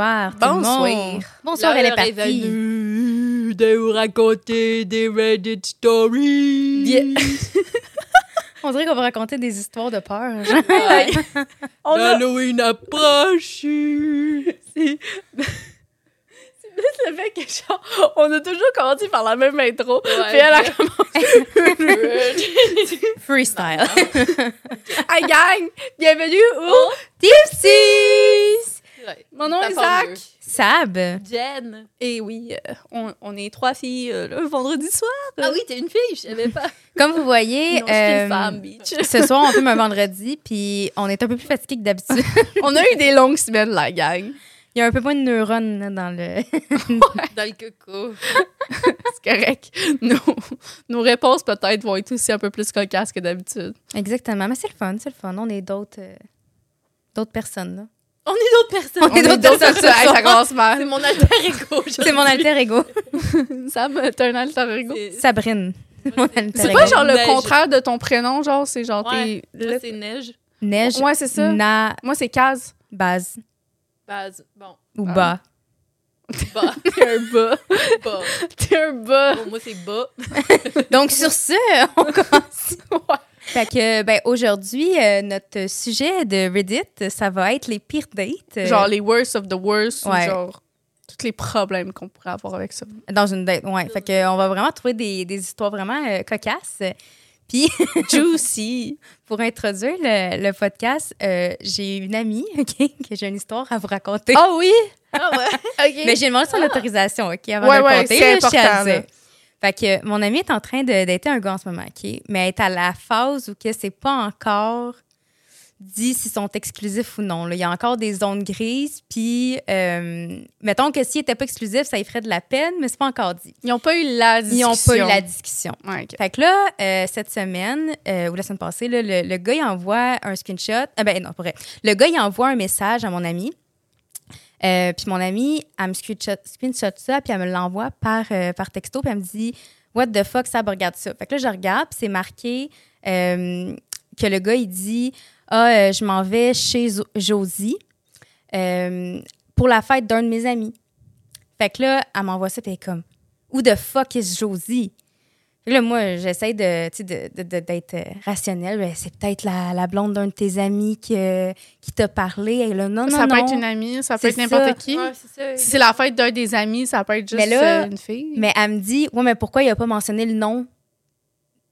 Bonsoir tout le Bonsoir. monde. Bonsoir, elle est partie. venue de vous raconter des Reddit stories. Bien. On dirait qu'on va raconter des histoires de peur. genre. Ouais. On a- L'Halloween approche. C'est le fait que, genre, on a toujours commencé par la même intro. Ouais. Puis elle a commencé. Freestyle. Hey gang, bienvenue au. Tipsies! Ouais. Mon nom est Zach. Sab. Jen. Et oui, euh, on, on est trois filles euh, le vendredi soir. Ah oui, t'es une fille, je savais pas. Comme vous voyez, Non, je suis euh, une femme, bitch. ce soir, on filme un vendredi, puis on est un peu plus fatigué que d'habitude. on a eu des longues semaines, la gang. Il y a un peu moins de neurones là, dans le. Dans le coco. C'est correct. Nos, nos réponses, peut-être, vont être aussi un peu plus cocasses que d'habitude. Exactement. Mais c'est le fun, c'est le fun. On est d'autres. euh, d'autres personnes, là. On est d'autres personnes. On est d'autres personnes Hey, ça commence C'est mal. mon alter ego. C'est mon alter ego. Sam, t'as un alter ego? C'est Sabrine. C'est pas genre le Neige. contraire de ton prénom, genre, c'est genre Ouais. t'es. Moi, c'est neige. Neige. Ouais, c'est ça. Na. Moi, c'est Kaz. Base. Base. Bon. Ou Ah. bas. Bas. T'es un bas. Bas. T'es un bas. Bon, moi, c'est bas. Donc, sur ce, on commence. Ouais. Fait que, ben, aujourd'hui, euh, notre sujet de Reddit, ça va être les pires dates. euh, Genre les worst of the worst, ou Ouais. genre tous les problèmes qu'on pourrait avoir avec ça. Dans une date, ouais. Fait que, on va vraiment trouver des, des histoires vraiment euh, cocasses. Puis, Juicy. pour introduire le, le podcast, j'ai une amie, OK, que j'ai une histoire à vous raconter. Ah oui? Ah ouais. Mais j'ai demandé son autorisation, OK, avant Ouais, de le ouais, c'est important. Fait que mon amie est en train dater un gars en ce moment, OK? Mais elle est à la phase où que c'est pas encore dit s'ils sont exclusifs ou non. là. Il y a encore des zones grises, puis euh, mettons que s'ils n'étaient pas exclusifs, ça y ferait de la peine, mais c'est pas encore dit. Ils n'ont pas eu la Ils discussion. n'ont pas eu la discussion. Ouais. Fait que là, euh, cette semaine, euh, ou la semaine passée, là, le, le gars, il envoie un screenshot. Ah ben non, pour vrai. Le gars, il envoie un message à mon ami. Euh, puis mon ami, elle me screenshot, ça, puis elle me l'envoie par, euh, par texto, puis elle me dit What the fuck, ça, regarde ça. Fait que là, je regarde, puis c'est marqué euh, que le gars, il dit Ah, euh, je m'en vais chez Josie pour la fête d'un de mes amis. Fait que là, elle m'envoie ça, puis elle est comme Who the fuck is Josie? Là, moi, j'essaie de, tu sais, de, de- de- d'être euh, rationnelle. Ben, c'est peut-être la, la blonde d'un de tes amis qui, euh, qui t'a parlé. Et là, non, non, ça peut non. être une amie, ça peut être n'importe ça. qui. Ouais, c'est ça. Si c'est la fête d'un des amis, ça peut être juste Mais là- euh, une fille. Mais elle me dit, ouais, mais pourquoi il a pas mentionné le nom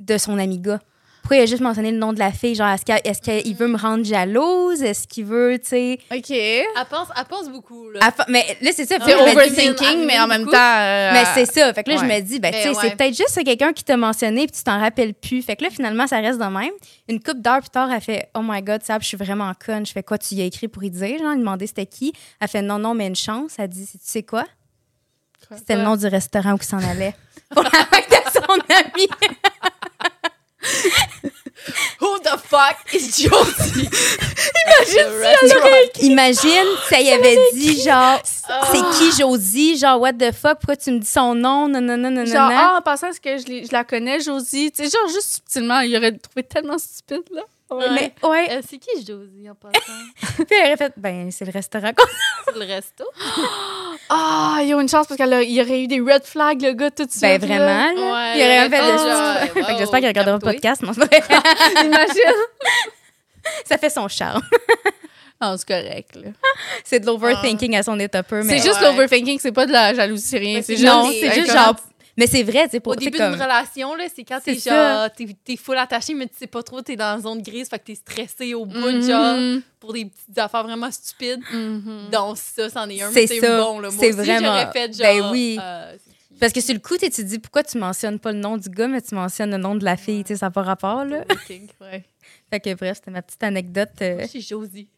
de son ami gars? Pourquoi il a juste mentionné le nom de la fille? Genre, est-ce qu'il est-ce qu'il veut me rendre jalouse? Est-ce qu'il veut, tu sais... OK. Elle pense, elle pense beaucoup, là. à fa- Mais là, c'est ça. C'est dis- overthinking, mais en même beaucoup. temps. euh, Mais c'est ça. Fait que là, je me dis, ben, tu Mais sais, ouais. c'est peut-être juste quelqu'un qui t'a mentionné puis tu t'en rappelles plus. Fait que là, finalement, ça reste de même. Une couple d'heures plus tard, elle fait, oh my God, Sab, je suis vraiment conne. Je fais quoi, tu y as écrit pour y dire? Genre, il demandait c'était qui? Elle fait, non, non, mais une chance. Elle dit, tu sais quoi? C'était le nom du restaurant où il s'en allait. Pour la fête de son ami. Who the fuck is Josie? Imagine, ça y avait dit, genre, Ah. c'est qui Josie? Genre, what the fuck? Pourquoi tu me dis son nom? Non, non, non, non, non. Genre, non. ah, en passant, est-ce que je, je la connais, Josie? Tu sais, genre, juste subtilement, il aurait trouvé tellement stupide, là. Mais, ouais. Euh, c'est qui Josie en passant? Puis elle aurait fait, ben, c'est le restaurant C'est le resto? Ah, il y a une chance parce qu'il aurait eu des red flags, le gars, tout de suite. Ben vraiment, là. il aurait fait le Fait que j'espère qu'il regardera le podcast. Non. Imagine. ça fait son charme. Non, c'est correct, là. C'est de l'overthinking à son état peu, mais C'est juste Ouais. l'overthinking, c'est pas de la jalousie, c'est rien. C'est juste. c'est juste genre mais c'est vrai, tu sais pour Au début comme d'une relation, là, c'est quand t'es genre, t'es, t'es full attaché, mais tu sais pas trop, t'es dans la zone grise, fait que t'es stressé au bout, Mhm. genre, pour des petites affaires vraiment stupides. Mhm. Donc ça, c'en est un. C'est mais C'est ça. bon, là. Moi C'est aussi, vraiment- j'aurais fait genre... Ben oui. euh, parce que sur le coup, tu te dis pourquoi tu mentionnes pas le nom du gars mais tu mentionnes le nom de la fille, tu sais ça n'a pas rapport là. Ouais. Fait que bref, c'était ma petite anecdote euh, Moi, je suis Josie.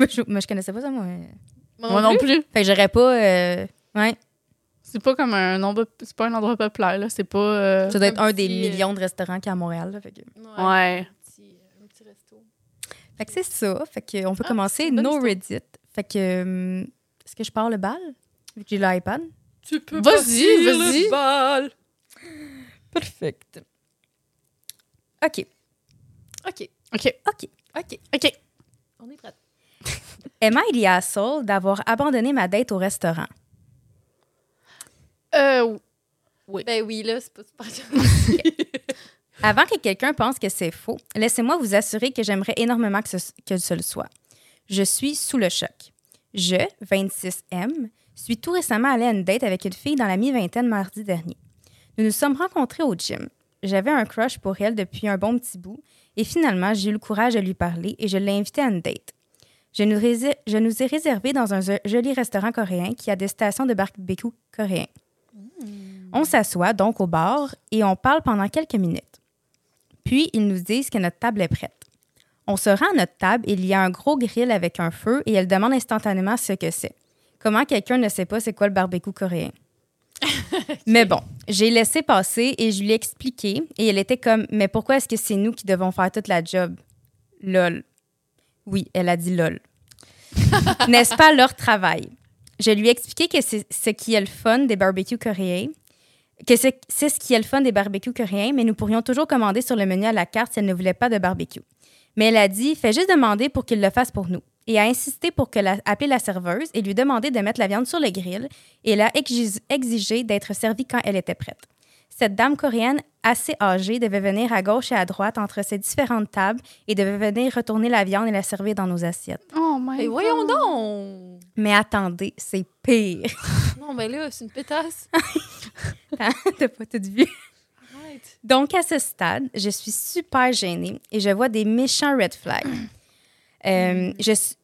je, moi, je connaissais pas ça moi. Moi non plus. Fait que j'aurais pas euh, ouais, C'est pas comme un endroit, c'est pas un endroit populaire, là. C'est pas. euh, ça doit être Un un des petit, euh, millions de restaurants qu'il y a à Montréal là, fait que Ouais. Ouais. Un petit, un petit resto. Fait que c'est ça. Fait que on peut Ah, commencer nos. Reddit. Fait que hum, est-ce que je pars le bal? Vu que j'ai l'iPad? Tu peux Vas-y, vas-y. bal. Perfect. OK. OK, OK. OK. OK. OK. On est prêts. Am I the asshole d'avoir abandonné ma date au restaurant? Euh, Ben oui, là, c'est pas super. Avant que quelqu'un pense que c'est faux, laissez-moi vous assurer que j'aimerais énormément que ce, que ce le soit. Je suis sous le choc. Je, 26M, suis tout récemment allée à une date avec une fille dans la mi-vingtaine mardi dernier. Nous nous sommes rencontrés au gym. J'avais un crush pour elle depuis un bon petit bout et finalement, j'ai eu le courage de lui parler et je l'ai invitée à une date. Je nous, je nous ai réservé dans un joli restaurant coréen qui a des stations de barbecue coréen. On s'assoit donc au bar et on parle pendant quelques minutes. Puis, ils nous disent que notre table est prête. On se rend à notre table, il y a un gros grill avec un feu et elle demande instantanément ce que c'est. Comment quelqu'un ne sait pas c'est quoi le barbecue coréen? Mais bon, j'ai laissé passer et je lui ai expliqué et elle était comme Mais pourquoi est-ce que c'est nous qui devons faire toute la job? Lol. Oui, elle a dit lol. N'est-ce pas leur travail? Je lui ai expliqué que c'est ce qui est le fun des barbecues coréens, que c'est ce qui est le fun des barbecues coréens, mais nous pourrions toujours commander sur le menu à la carte si elle ne voulait pas de barbecue. Mais elle a dit Fais juste demander pour qu'il le fasse pour nous. Et a insisté pour que la, appeler la serveuse et lui demander de mettre la viande sur le grill. Et elle a exi- exigé d'être servie quand elle était prête. Cette dame coréenne assez âgée devait venir à gauche et à droite entre ces différentes tables et devait venir retourner la viande et la servir dans nos assiettes. Oh my Mais God. voyons donc! Mais attendez, c'est pire. Non, ben là, c'est une pétasse. T'as pas tout vu. Arrête. Donc, à ce stade, je suis super gênée et je vois des méchants red flags. Euh, je, suis-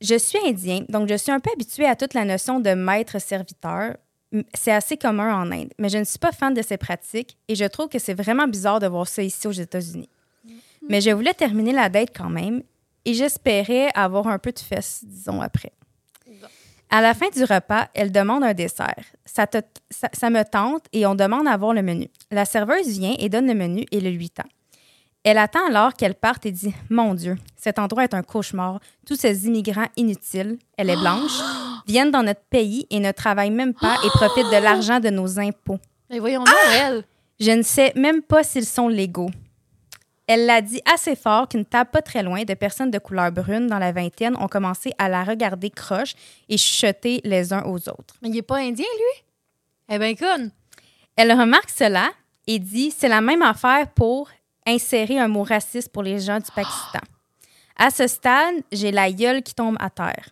je suis indien, donc je suis un peu habituée à toute la notion de maître-serviteur. C'est assez commun en Inde, mais je ne suis pas fan de ces pratiques et je trouve que c'est vraiment bizarre de voir ça ici aux États-Unis. Mais je voulais terminer la date quand même et j'espérais avoir un peu de fesses, disons, après. À la fin du repas, elle demande un dessert. Ça, te- ça, ça me tente et on demande à voir le menu. La serveuse vient et donne le menu et le lui tend. Elle attend alors qu'elle parte et dit Mon Dieu, cet endroit est un cauchemar. Tous ces immigrants inutiles, elle est blanche, viennent dans notre pays et ne travaillent même pas et profitent de l'argent de nos impôts. Mais voyons donc, elle. Je ne sais même pas s'ils sont légaux. Elle l'a dit assez fort qu'une table pas très loin de personnes de couleur brune dans la vingtaine ont commencé à la regarder croche et chuchoter les uns aux autres. Mais il est pas indien, lui? Eh ben, conne. Elle remarque cela et dit c'est la même affaire pour insérer un mot raciste pour les gens du Pakistan. À ce stade, j'ai la gueule qui tombe à terre.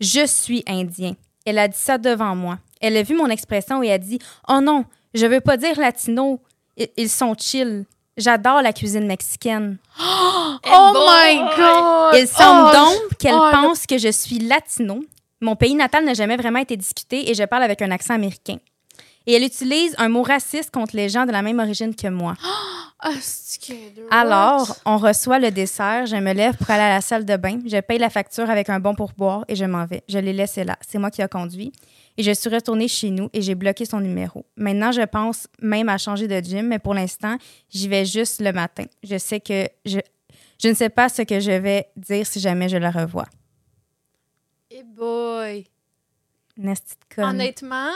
Je suis indien. Elle a dit ça devant moi. Elle a vu mon expression et a dit Oh non, je veux pas dire latino. Ils sont chill. J'adore la cuisine mexicaine. Oh my God! Il semble Oh, donc qu'elle oh, le- pense que je suis latino. Mon pays natal n'a jamais vraiment été discuté et je parle avec un accent américain. Et elle utilise un mot raciste contre les gens de la même origine que moi. Que- Alors, on reçoit le dessert, je me lève pour aller à la salle de bain, je paye la facture avec un bon pourboire et je m'en vais. Je l'ai laissé là. C'est moi qui ai conduit. Et je suis retournée chez nous et j'ai bloqué son numéro. Maintenant, je pense même à changer de gym, mais pour l'instant, j'y vais juste le matin. Je sais que je, je ne sais pas ce que je vais dire si jamais je la revois. Eh boy. Nasty de conne. Honnêtement,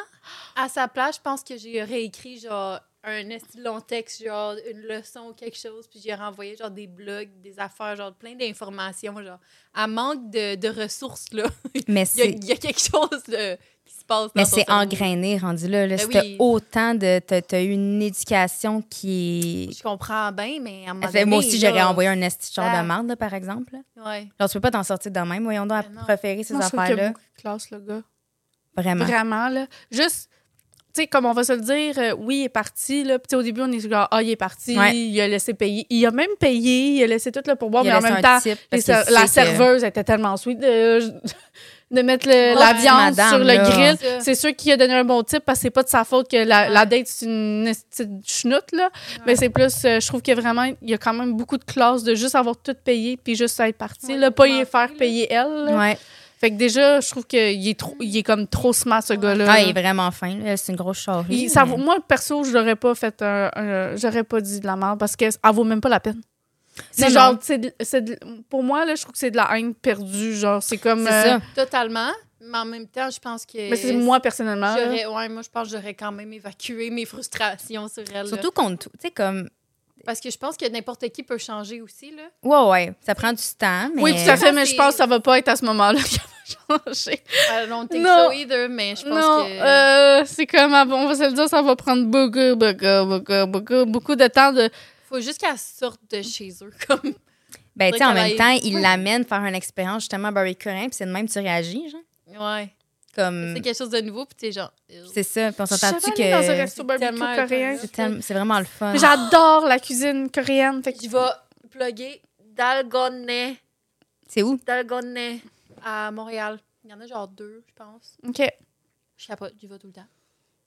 à sa place, je pense que j'ai réécrit genre un long texte, genre une leçon ou quelque chose, puis j'ai renvoyé genre des blogs, des affaires, genre plein d'informations, genre. À manque de, de ressources, là. Mais Il y, a, c'est il y a quelque chose de- qui se passe dans mais c'est engrainé, rendu là. là. Ben oui. autant de. T'as eu une éducation qui est. Je comprends bien, mais à un moment moi aussi, j'aurais envoyé un esti de Ah. de marde, là, par exemple. là. Ouais. Genre, tu peux pas t'en sortir de même. Voyons donc à Ben non. préférer ces affaires-là. beaucoup de classe, le gars. Vraiment. Vraiment, là. Juste, tu sais, comme on va se le dire, euh, oui, il est parti, là. Puis, tu sais, au début, on est genre, ah, il est parti, Ouais. il a laissé payer. Il a même payé, il a laissé tout le pourboire, Il mais en même temps, les la que- serveuse était tellement sweet de, de mettre le- Oh, la viande madame, sur le là. grill. C'est sûr qu'il a donné un bon type parce que c'est pas de sa faute que la, la date, c'est une petite chenoute, là. Mais c'est plus, euh, je trouve qu'il y a vraiment, il y a quand même beaucoup de classe de juste avoir tout payé puis juste être parti, Ouais, là. Pas y faire là. payer elle, là. Fait que déjà, je trouve qu'il est, trop, il est comme trop smart, ce gars-là. Ah, il est vraiment fin. C'est une grosse charrue. Ça vaut- moi, perso, je l'aurais pas fait un, un- J'aurais pas dit de la merde parce qu'elle vaut même pas la peine. C'est genre, c'est pour moi, là, je trouve que c'est de la haine perdue. Genre, c'est comme. C'est euh, ça. Totalement. Mais en même temps, je pense que. Mais c'est moi, personnellement. ouais, moi, je pense que j'aurais quand même évacué mes frustrations sur elle. Surtout contre tout. Tu sais, comme. Parce que je pense que n'importe qui peut changer aussi, là. Ouais, ouais, ça prend du temps, mais... Oui, tout à fait, mais je pense que ça va pas être à ce moment-là qu'il va changer. I don't think Non. so either, mais je pense Non, que... euh, c'est comme, ah bon, on va se le dire, ça va prendre beaucoup, beaucoup, beaucoup, beaucoup, beaucoup de temps de... Faut juste qu'elle sorte de chez eux, comme... Ben, tu sais, en même qu'elle temps, aille- il l'amène faire une expérience justement à barbecue coréen, puis c'est de même que tu réagis, genre. Ouais. Comme... C'est quelque chose de nouveau, puis t'es genre... C'est ça, puis on s'entend-tu allée dans un que resto barbecue coréen? c'est tellement- c'est vraiment le fun. J'adore la cuisine coréenne. Fait que Je vais plugger Dalgone, C'est où? Dalgone à Montréal. Il y en a genre deux, je pense. OK, Je capote, j'y vais tout le temps.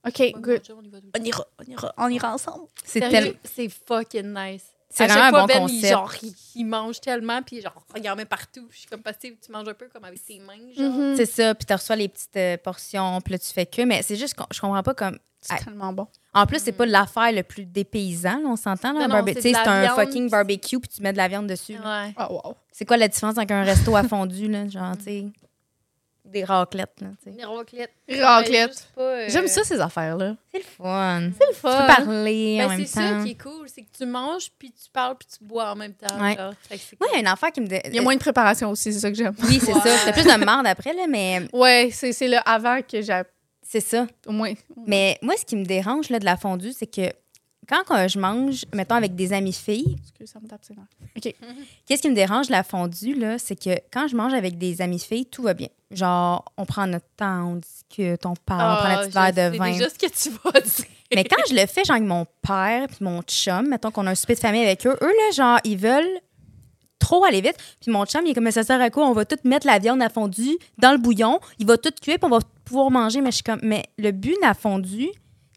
OK, good. on y va tout le temps. On ira, on ira, on ira ensemble. C'est tellement... C'est fucking nice. C'est vraiment un fois, bon Ben, concept. Il, genre, il, il mange tellement, puis genre, il en met partout. Je suis comme, parce que tu manges un peu comme avec tes mains, genre. Mhm. C'est ça, puis tu reçois les petites euh, portions, puis là, tu fais que. Mais c'est juste que je comprends pas comme. C'est tellement bon. En plus, c'est pas l'affaire le plus dépaysant, là, on s'entend. Là, barbe- c'est tu sais, de la c'est un viande, fucking barbecue, puis tu mets de la viande dessus. Ouais. Ah, wow. C'est quoi la différence avec un resto à fondu, là? Genre, tu sais, des raclettes, là, tu. Des raclettes. Raclette. Juste pas, euh, J'aime ça, ces affaires-là. C'est le fun. C'est le Tu fun. peux parler en Ben, même c'est ça temps. qui est cool, c'est que tu manges, puis tu parles, puis tu bois en même temps. Ouais. Moi, il y a une affaire qui me. dé- Il y a moins de préparation aussi, c'est ça que j'aime. Oui, c'est ça. C'est plus de merde après, là, mais Ouais, c'est c'est le avant que j'ai c'est ça. au moins. Mais moi, ce qui me dérange là, de la fondue, c'est que quand euh, je mange, mettons, avec des amies filles, Excuse, ça me tape ses nerfs. Qu'est-ce qui me dérange la fondue, là, c'est que quand je mange avec des amis filles, tout va bien. Genre, on prend notre temps, on discute, on parle, on prend Ah, notre petit verre de vin. déjà ce que tu vas dire. Mais quand je le fais, genre, avec mon père puis mon chum, mettons qu'on a un souper de famille avec eux, eux, là, genre, ils veulent trop aller vite. Puis mon chum, il est comme, mais ça sert à quoi? On va tout mettre la viande à fondue dans le bouillon, il va tout cuire, puis on va pouvoir manger. Mais je suis comme, mais le but de la fondue,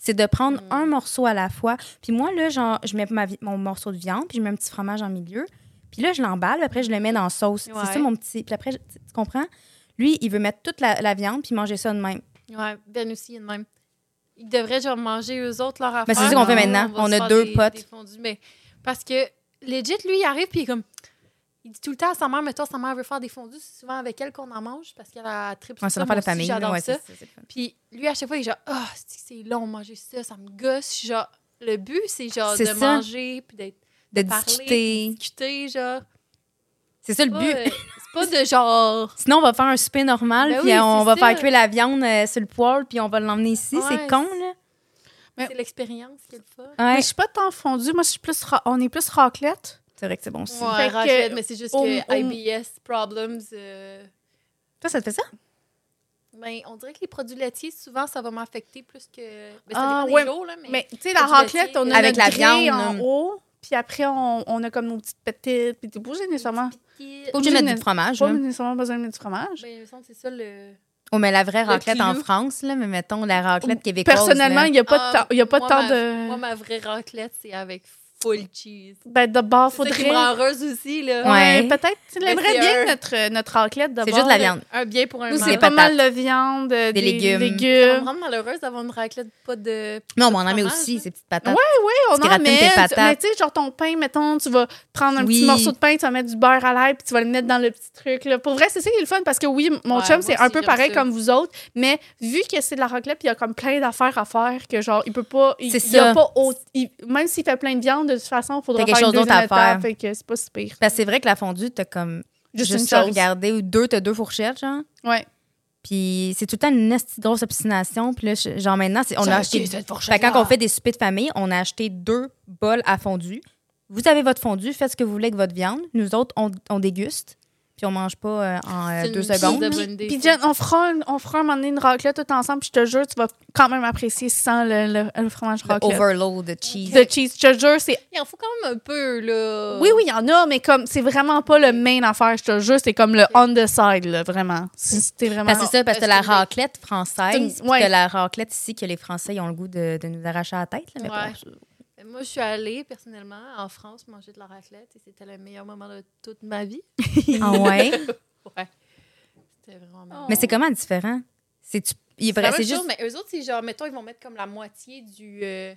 c'est de prendre Mm. un morceau à la fois. Puis moi, là, genre, je mets ma mon morceau de viande, puis je mets un petit fromage en milieu. Puis là, je l'emballe, puis après, je le mets dans la sauce. Ouais. C'est ça, mon petit. Puis après, je- tu comprends? Lui, il veut mettre toute la, la viande, puis manger ça de même. Ouais, Ben aussi, il de même. Ils devraient genre manger eux autres leur affaire. Ben, c'est ça qu'on fait maintenant. On a deux des- potes. des fondus. Mais parce que, legit, lui, il arrive puis il est comme. Il dit tout le temps à sa mère, mettons, sa mère veut faire des fondus, c'est souvent avec elle qu'on en mange parce qu'elle a tripe Ouais, ça. Moi de famille. aussi, J'adore ouais, ça. c'est- c'est- c'est le fun. Puis lui, à chaque fois, il est genre, ah, c'est c'est long manger ça, ça me gosse. Genre, le but, c'est genre C'est de ça. manger puis d'être. De parler, discuter. discuter, genre. C'est ça le but. euh, c'est pas de genre. Sinon, on va faire un souper normal, Ben puis oui, on va ça. faire cuire la viande euh, sur le poêle, puis on va l'emmener ici. Ouais, c'est con, là. Mais- C'est l'expérience qui est le fun. Mais je suis pas tant fondue. Moi, je suis plus ra- on est plus raclette. C'est vrai que c'est bon aussi. Ouais, que, raclette, mais c'est juste que IBS problems. euh, Toi, ça te fait ça? Ben, on dirait que les produits laitiers, souvent, ça va m'affecter plus que. Ben, ça Ah, dépend ouais, des jours, là, mais. Mais tu sais, la raclette, on a Avec notre la viande, en là. haut. Puis après, on, on a comme nos petites petites. Puis t'es pas obligé nécessairement. Pas obligé de mettre du fromage, Pas nécessairement besoin de mettre du fromage. Ben, il me semble que c'est ça le. Oh, mais la vraie Le raclette en. France, là, mais mettons la raclette québécoise. Personnellement, il n'y a pas de Ah, temps, il y a pas de moi, temps ma- de. Moi, ma vraie raclette, c'est avec full cheese. Ben, de bord, C'est faudrait. rend heureuse aussi, là. Ouais. Ouais, peut-être. Tu l'aimerais c'est bien, un- notre, notre raclette de C'est juste de la viande. Un bien pour un Nous, c'est Des pas mal de viande, euh, des, légumes. Ça va me légumes. rendre malheureuse d'avoir une raclette pas de. Non, mais on en met aussi, ces petites patates. Oui, on Tu en met. patates. Mais tu sais, genre ton pain, mettons, tu vas prendre un Oui. petit morceau de pain, tu vas mettre du beurre à l'ail, puis tu vas le mettre dans le petit truc. Là. Pour vrai, c'est ça qui est le fun parce que oui, mon Ouais, chum, c'est un peu pareil ça. comme vous autres, mais vu que c'est de la raclette, puis il y a comme plein d'affaires à faire, que genre, il peut pas. Il, C'est a pas il- même s'il fait plein de viande, de toute façon, il faudra quelque faire une chose d'autre à étape, faire. fait que c'est pas si pire. Parce que c'est vrai que la fondue, t'as comme Juste, juste, une à chose. regarder, ou deux, t'as deux fourchettes, genre. Ouais. Puis c'est tout le temps une grosse obstination. Puis là, genre maintenant, c'est- on a acheté. cette Fait que quand on fait des soupers de famille, on a acheté deux bols à fondue. Vous avez votre fondue, faites ce que vous voulez avec votre viande. Nous autres, on, on déguste. Puis on mange pas euh, en euh, deux une secondes. Puis. Jen, on fera, un, on fera un moment donné une raclette tout ensemble, puis je te jure, tu vas quand même apprécier sans le, le, le fromage Le raclette. overload de cheese. De cheese, je te jure, c'est Il en faut quand même un peu, là. Oui, oui, il y en a, mais comme c'est vraiment pas le main affaire, je te jure, c'est comme le on the side, là, vraiment. C'est- C'était vraiment. Parce que c'est ça, parce que la raclette française, C'est- ouais. que la raclette ici, que les Français ils ont le goût de, de nous arracher la tête. Là, mais Ouais. Moi, je suis allée, personnellement, en France manger de la raclette et c'était le meilleur moment de toute ma vie. Ah ouais? Ouais. C'était vraiment marrant. mais c'est comment différent? C'est tu- il est C'est juste. mais eux autres, c'est genre, mettons, ils vont mettre comme la moitié du. euh,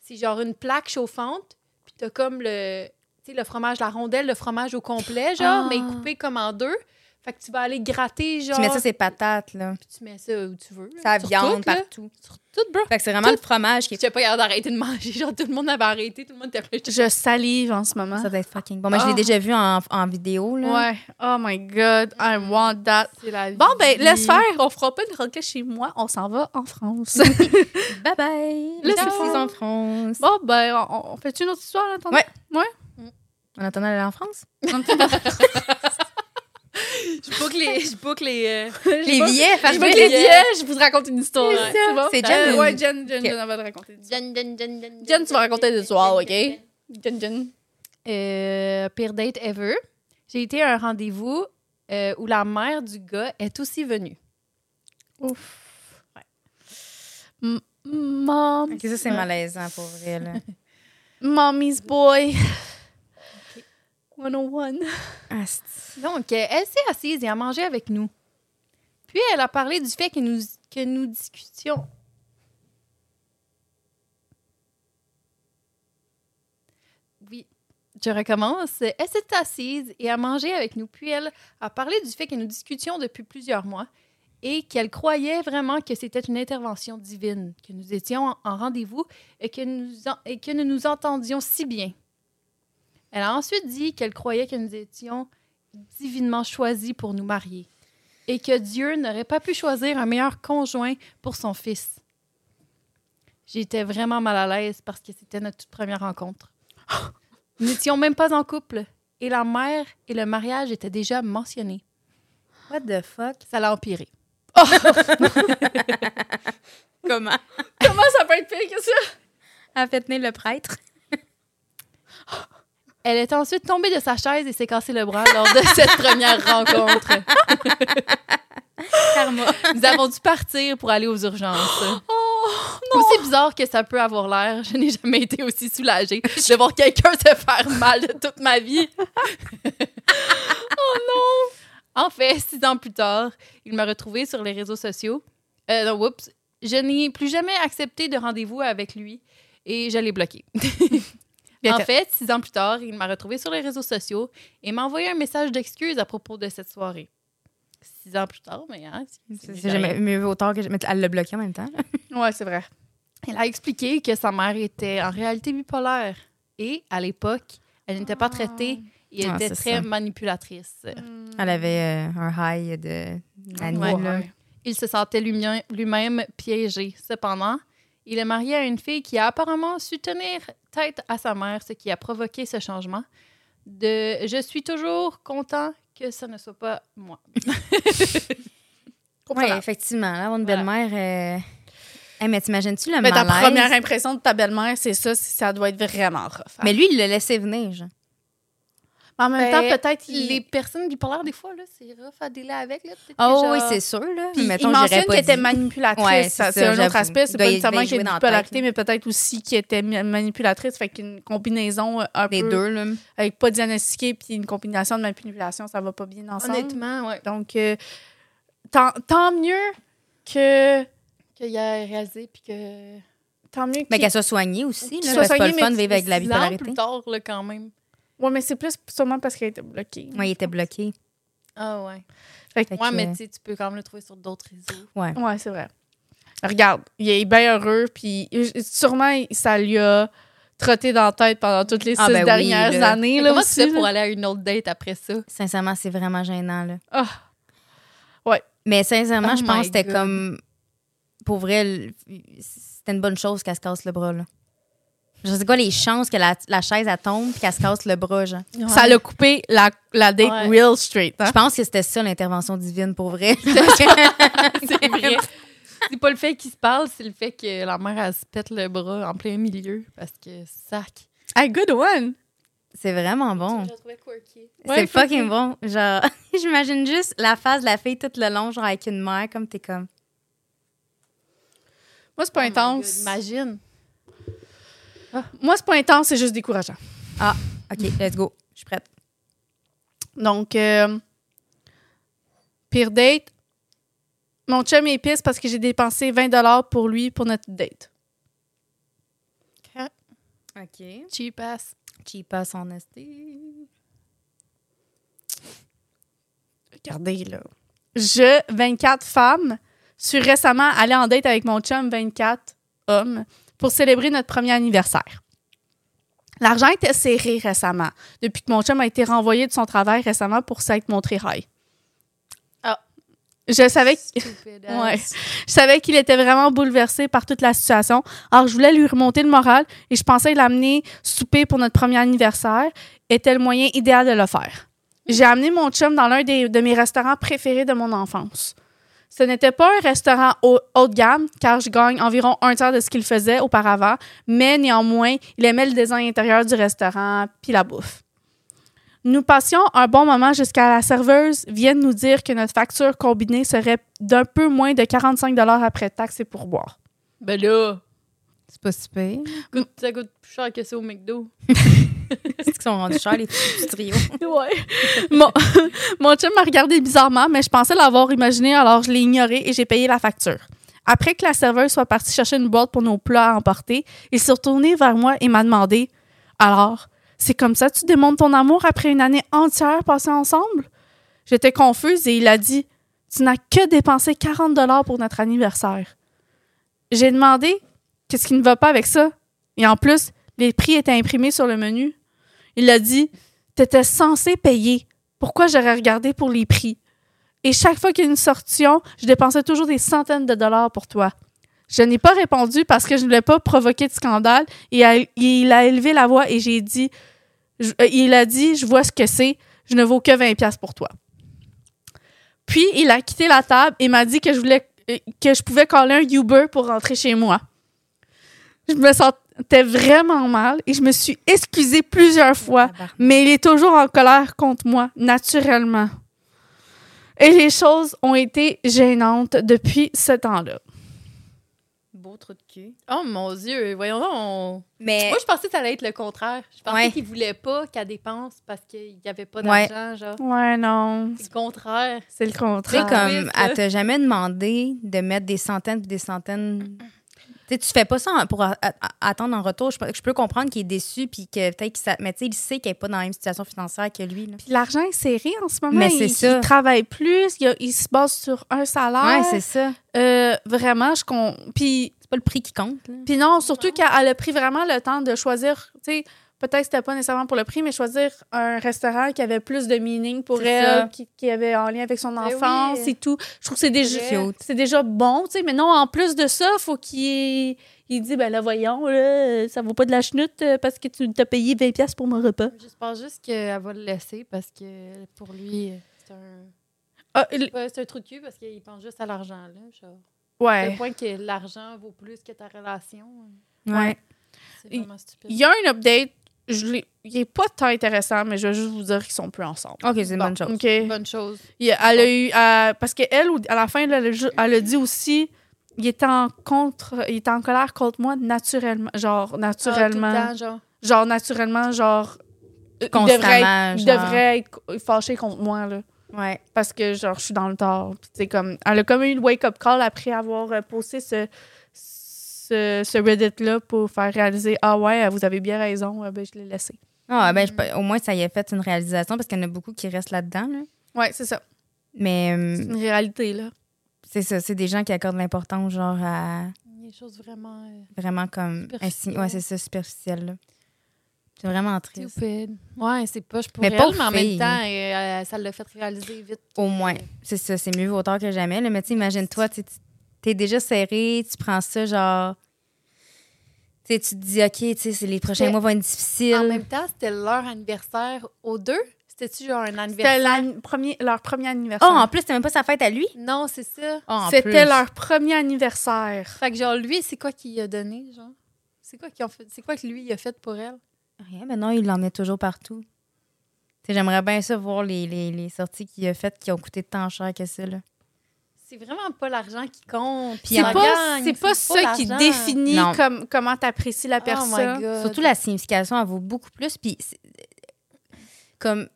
c'est genre une plaque chauffante, puis t'as comme le. Tu sais, le fromage, la rondelle, le fromage au complet, genre, Ah. mais coupé comme en deux. Fait que tu vas aller gratter, genre. Tu mets ça, c'est patates, là. puis tu mets ça où tu veux. là. Ça viande tout, là. partout. Sur tout, bro. Fait que c'est vraiment le fromage qui Je sais pas capable d'arrêter de manger. Genre, tout le monde avait arrêté, tout le monde était plein. Je salive en ce moment. Ça doit être fucking bon. Moi, je l'ai Ah. déjà vu en, en vidéo, là. Ouais. Oh my God, I want that. C'est la Bon, ben, vie. laisse faire. On fera pas une roquette chez moi. On s'en va en France. Bye bye. Go. filles en France. bon, ben, on, on fait une autre histoire, là, attendez? Ouais. En attendant d'aller en France? Je boucle les. Je boucle les. euh, Les billets, Je que les billets, je vous raconte une histoire. C'est Ouais, ça. bon? C'est Jen, Euh, ouais, Jen, Jen. Jen, va te raconter. Jen, Jen, Jen, Jen, Jen, tu vas raconter des histoires, OK? Jen, Jen. Euh, pire date ever. J'ai été à un rendez-vous euh, où la mère du gars est aussi venue. Ouf. Ouais. Mom. Ok, ça, c'est malaisant pour vrai, là. Mommy's boy. 101. Ah, c'est- Donc, euh, elle s'est assise et a mangé avec nous. Puis, elle a parlé du fait que nous, que nous discutions. Oui, je recommence. Elle s'est assise et a mangé avec nous. Puis, elle a parlé du fait que nous discutions depuis plusieurs mois et qu'elle croyait vraiment que c'était une intervention divine, que nous étions en, en rendez-vous et que, nous en- et que nous nous entendions si bien. Elle a ensuite dit qu'elle croyait que nous étions divinement choisis pour nous marier et que Dieu n'aurait pas pu choisir un meilleur conjoint pour son fils. J'étais vraiment mal à l'aise parce que c'était notre toute première rencontre. Nous n'étions même pas en couple et la mère et le mariage étaient déjà mentionnés. What the fuck? Ça l'a empiré. Comment? Comment ça peut être pire que ça? Elle a fait tenir le prêtre. Elle est ensuite tombée de sa chaise et s'est cassé le bras lors de cette première rencontre. Karma. Nous avons dû partir pour aller aux urgences. Aussi bizarre que ça peut avoir l'air, je n'ai jamais été aussi soulagée de voir quelqu'un se faire mal de toute ma vie. oh non! En fait, six ans plus tard, il m'a retrouvée sur les réseaux sociaux. Euh, non, oups. Je n'ai plus jamais accepté de rendez-vous avec lui et je l'ai bloqué. Bien en fait. fait, six ans plus tard, il m'a retrouvée sur les réseaux sociaux et m'a envoyé un message d'excuse à propos de cette soirée. Six ans plus tard, mais hein, C'est jamais mieux vaut tard que. Mais elle l'a bloqué en même temps. Ouais, c'est vrai. Elle a expliqué que sa mère était en réalité bipolaire et, à l'époque, elle n'était pas traitée et elle Ah, était très ça. manipulatrice. Elle avait euh, un high de Ouais. Il se sentait lui- lui-même piégé. Cependant, il est marié à une fille qui a apparemment su tenir tête à sa mère, ce qui a provoqué ce changement. De je suis toujours content que ce ne soit pas moi. Oui, effectivement. Là, Voilà. belle-mère. euh, hey, mais t'imagines-tu le Mais ta première impression de ta belle-mère, c'est ça, ça doit être vraiment rough. hein. Mais lui, il l'a laissé venir, genre. En même Ben, temps, peut-être il... Les personnes bipolaires, des fois, c'est rough à délai avec. Là, peut-être que Oh genre- oui, c'est sûr, là. Puis Mettons, il mentionne qu'elle était manipulatrice. Ouais, c'est un autre aspect. C'est pas nécessairement qu'elle la bipolarité, mais peut-être aussi qu'elle était ma- manipulatrice. Fait qu'une combinaison un Les peu... deux, là. Avec pas diagnostiqué puis une combinaison de manipulation, ça va pas bien ensemble. Honnêtement, ouais. Donc, euh, tant, tant mieux que... Qu'il a réalisé, puis que. Tant mieux Mais qu'il- qu'elle soit soignée aussi, là. soit parce que C'est pas le soignée, fun de mais vivre avec de la bipolarité. plus tard, là, quand même. Ouais, mais c'est plus sûrement parce qu'elle était bloquée. Oui, il était bloqué. Ah ouais. Fait que- Fait Ouais, mais euh, tu peux quand même le trouver sur d'autres réseaux. Ouais. Ouais, c'est vrai. Regarde, il est bien heureux, puis sûrement, ça lui a trotté dans la tête pendant toutes les Ah, six ben oui, dernières là. années. Là, comment tu fais pour aller à une autre date après ça? Sincèrement, c'est vraiment gênant, là. Ah. Mais sincèrement, Oh je pense que c'était comme. Pour vrai, c'était une bonne chose qu'elle se casse le bras, là. Je sais quoi les chances que la, la chaise elle tombe et qu'elle se casse le bras, genre. Ça l'a coupé la, la date Ouais. real straight. hein? Je pense que c'était ça l'intervention divine pour vrai. c'est vrai. C'est pas le fait qu'ils se parlent, c'est le fait que la mère, elle se pète le bras en plein milieu parce que sac. Hey, good one! c'est vraiment bon. C'est Ouais, fucking bon. Genre, j'imagine juste la face de la fille tout le long, genre avec une mère, comme t'es comme. Moi, c'est pas Oh intense. God, Imagine. Moi, c'est pas intense, c'est juste décourageant. OK, let's go. Je suis prête. Donc, euh, pire date. Mon chum est pisse parce que j'ai dépensé 20 pour lui pour notre date. OK. Cheap ass. Cheap ass en esti. regardez, là. Je, 24 femmes, suis récemment allée en date avec mon chum, 24 hommes, pour célébrer notre premier anniversaire. L'argent était serré récemment, depuis que mon chum a été renvoyé de son travail récemment pour s'être montré high. Ah. Je savais que- Ouais. je savais qu'il était vraiment bouleversé par toute la situation. Alors, je voulais lui remonter le moral et je pensais l'amener souper pour notre premier anniversaire était le moyen idéal de le faire. J'ai amené mon chum dans l'un de mes restaurants préférés de mon enfance. Ce n'était pas un restaurant haut, de gamme, car je gagne environ un tiers de ce qu'il faisait auparavant, mais néanmoins, il aimait le design intérieur du restaurant puis la bouffe. Nous passions un bon moment jusqu'à la serveuse vienne nous dire que notre facture combinée serait d'un peu moins de 45 après taxes et pourboire. Ben là, C'est pas super. coûte- ça coûte plus cher que ça au McDo. C'est qu'ils sont rendus chers, les petits trio. Ouais. mon, mon chum m'a regardé bizarrement, mais je pensais l'avoir imaginé, alors je l'ai ignoré et j'ai payé la facture. Après que la serveuse soit partie chercher une boîte pour nos plats à emporter, il s'est retourné vers moi et m'a demandé Alors, c'est comme ça que tu démontres ton amour après une année entière passée ensemble J'étais confuse et il a dit Tu n'as que dépensé 40 dollars pour notre anniversaire. J'ai demandé Qu'est-ce qui ne va pas avec ça? Et en plus, les prix étaient imprimés sur le menu. Il a dit T'étais censé payer. Pourquoi j'aurais regardé pour les prix? Et chaque fois qu'il y a une sortion, je dépensais toujours des centaines de dollars pour toi. Je n'ai pas répondu parce que je ne voulais pas provoquer de scandale. Et il a élevé la voix et j'ai dit, je- euh, il a dit, je vois ce que c'est, je ne vaux que 20 pièces pour toi. Puis il a quitté la table et m'a dit que je voulais, euh, que je pouvais caller un Uber pour rentrer chez moi. Je me sentais vraiment mal et je me suis excusée plusieurs fois mais il est toujours en colère contre moi, naturellement. Et les choses ont été gênantes depuis ce temps-là. Beau trou de cul. Oh mon Dieu, voyons donc. on- Mais Moi, je pensais que ça allait être le contraire. Je pensais Ouais. qu'il voulait pas qu'elle dépense parce qu'il n'y avait pas Ouais. d'argent, genre. Ouais, non, C'est le contraire. c'est le tu sais, contraire. comme, oui, ça. elle t'a jamais demandé de mettre des centaines puis des centaines. Tu tu fais pas ça pour a- a- attendre en retour. Je, peux- je peux comprendre qu'il est déçu puis que peut-être qu'il Mais il sait qu'elle est pas dans la même situation financière que lui. Là. Puis l'argent est serré en ce moment. Mais c'est il, ça. il travaille plus, il, a- il se base sur un salaire. Ouais, c'est ça. Euh, vraiment, je. Puis, C'est pas le prix qui compte. là. puis non, surtout qu'elle a pris vraiment le temps de choisir, tu sais, peut-être que c'était pas nécessairement pour le prix, mais choisir un restaurant qui avait plus de meaning pour elle, qui, qui avait en lien avec son Eh enfance oui. et tout. Je trouve que c'est déjà, c'est déjà bon, tu sais, mais non, en plus de ça, faut qu'il il dit, ben là, voyons, là, ça vaut pas de la chenoute euh, parce que tu t'as payé 20$ piastres pour mon repas. J'espère juste qu'elle va le laisser parce que pour lui, c'est un. Ah, il- c'est un trou de cul parce qu'il pense juste à l'argent, là. Genre. ouais. Le point que l'argent vaut plus que ta relation, Ouais. c'est vraiment stupide. Il y a un update, je l'ai- il est pas tant intéressant, mais je vais juste vous dire qu'ils sont plus ensemble. OK, c'est une Bon, bonne chose. OK? Bonne chose. Il- elle a eu. euh, parce qu'elle, à la fin, elle, elle a dit aussi. Il était en contre, il était en colère contre moi naturellement, genre naturellement, Ah, tout le temps, genre. genre naturellement, genre il Constamment, devrait, être, il devrait être fâché contre moi là, Ouais. parce que genre je suis dans le tort. Puis, comme, elle a comme eu une wake up call après avoir euh, posté ce ce, ce Reddit là pour faire réaliser ah ouais vous avez bien raison, euh, ben je l'ai laissé. Ah, ben, je- au moins, ça y a fait une réalisation parce qu'il y en a beaucoup qui restent là-dedans. Là. Ouais c'est ça, Mais euh, c'est une réalité là. c'est ça, c'est des gens qui accordent l'importance, genre, à Il y a des choses vraiment euh, vraiment comme. Ouais, c'est ça, superficiel. là. C'est vraiment triste. stupide. Ouais, c'est pas pour Mais elle, pauvre mais en même temps, euh, ça l'a fait réaliser vite. Au moins. C'est ça, c'est mieux vaut tard que jamais. Là. Mais tu sais, imagine-toi, tu sais, tu- t'es déjà serré, tu prends ça, genre. Tu te dis, OK, tu sais, c'est- les prochains C'était- mois vont être En difficiles. même temps, c'était leur anniversaire aux deux? C'était-tu genre un C'était anniversaire? premier, leur premier Oh, anniversaire. en plus, c'était même pas sa fête à lui? Non, c'est ça. Oh, en C'était leur premier anniversaire. Fait que genre, lui, c'est quoi qu'il a donné, genre? C'est quoi ont fait? C'est quoi que lui, il a fait pour elle? Rien, mais non, il l'emmenait toujours partout. J'aimerais bien ça voir les, les, les sorties qu'il a faites qui ont coûté tant cher que ça. Là. C'est vraiment pas l'argent qui compte. Puis C'est pas, gagne, c'est pas ça qui définit Non. comme, comment tu apprécies la Oh personne. Surtout la signification, elle vaut beaucoup plus. Puis, comme,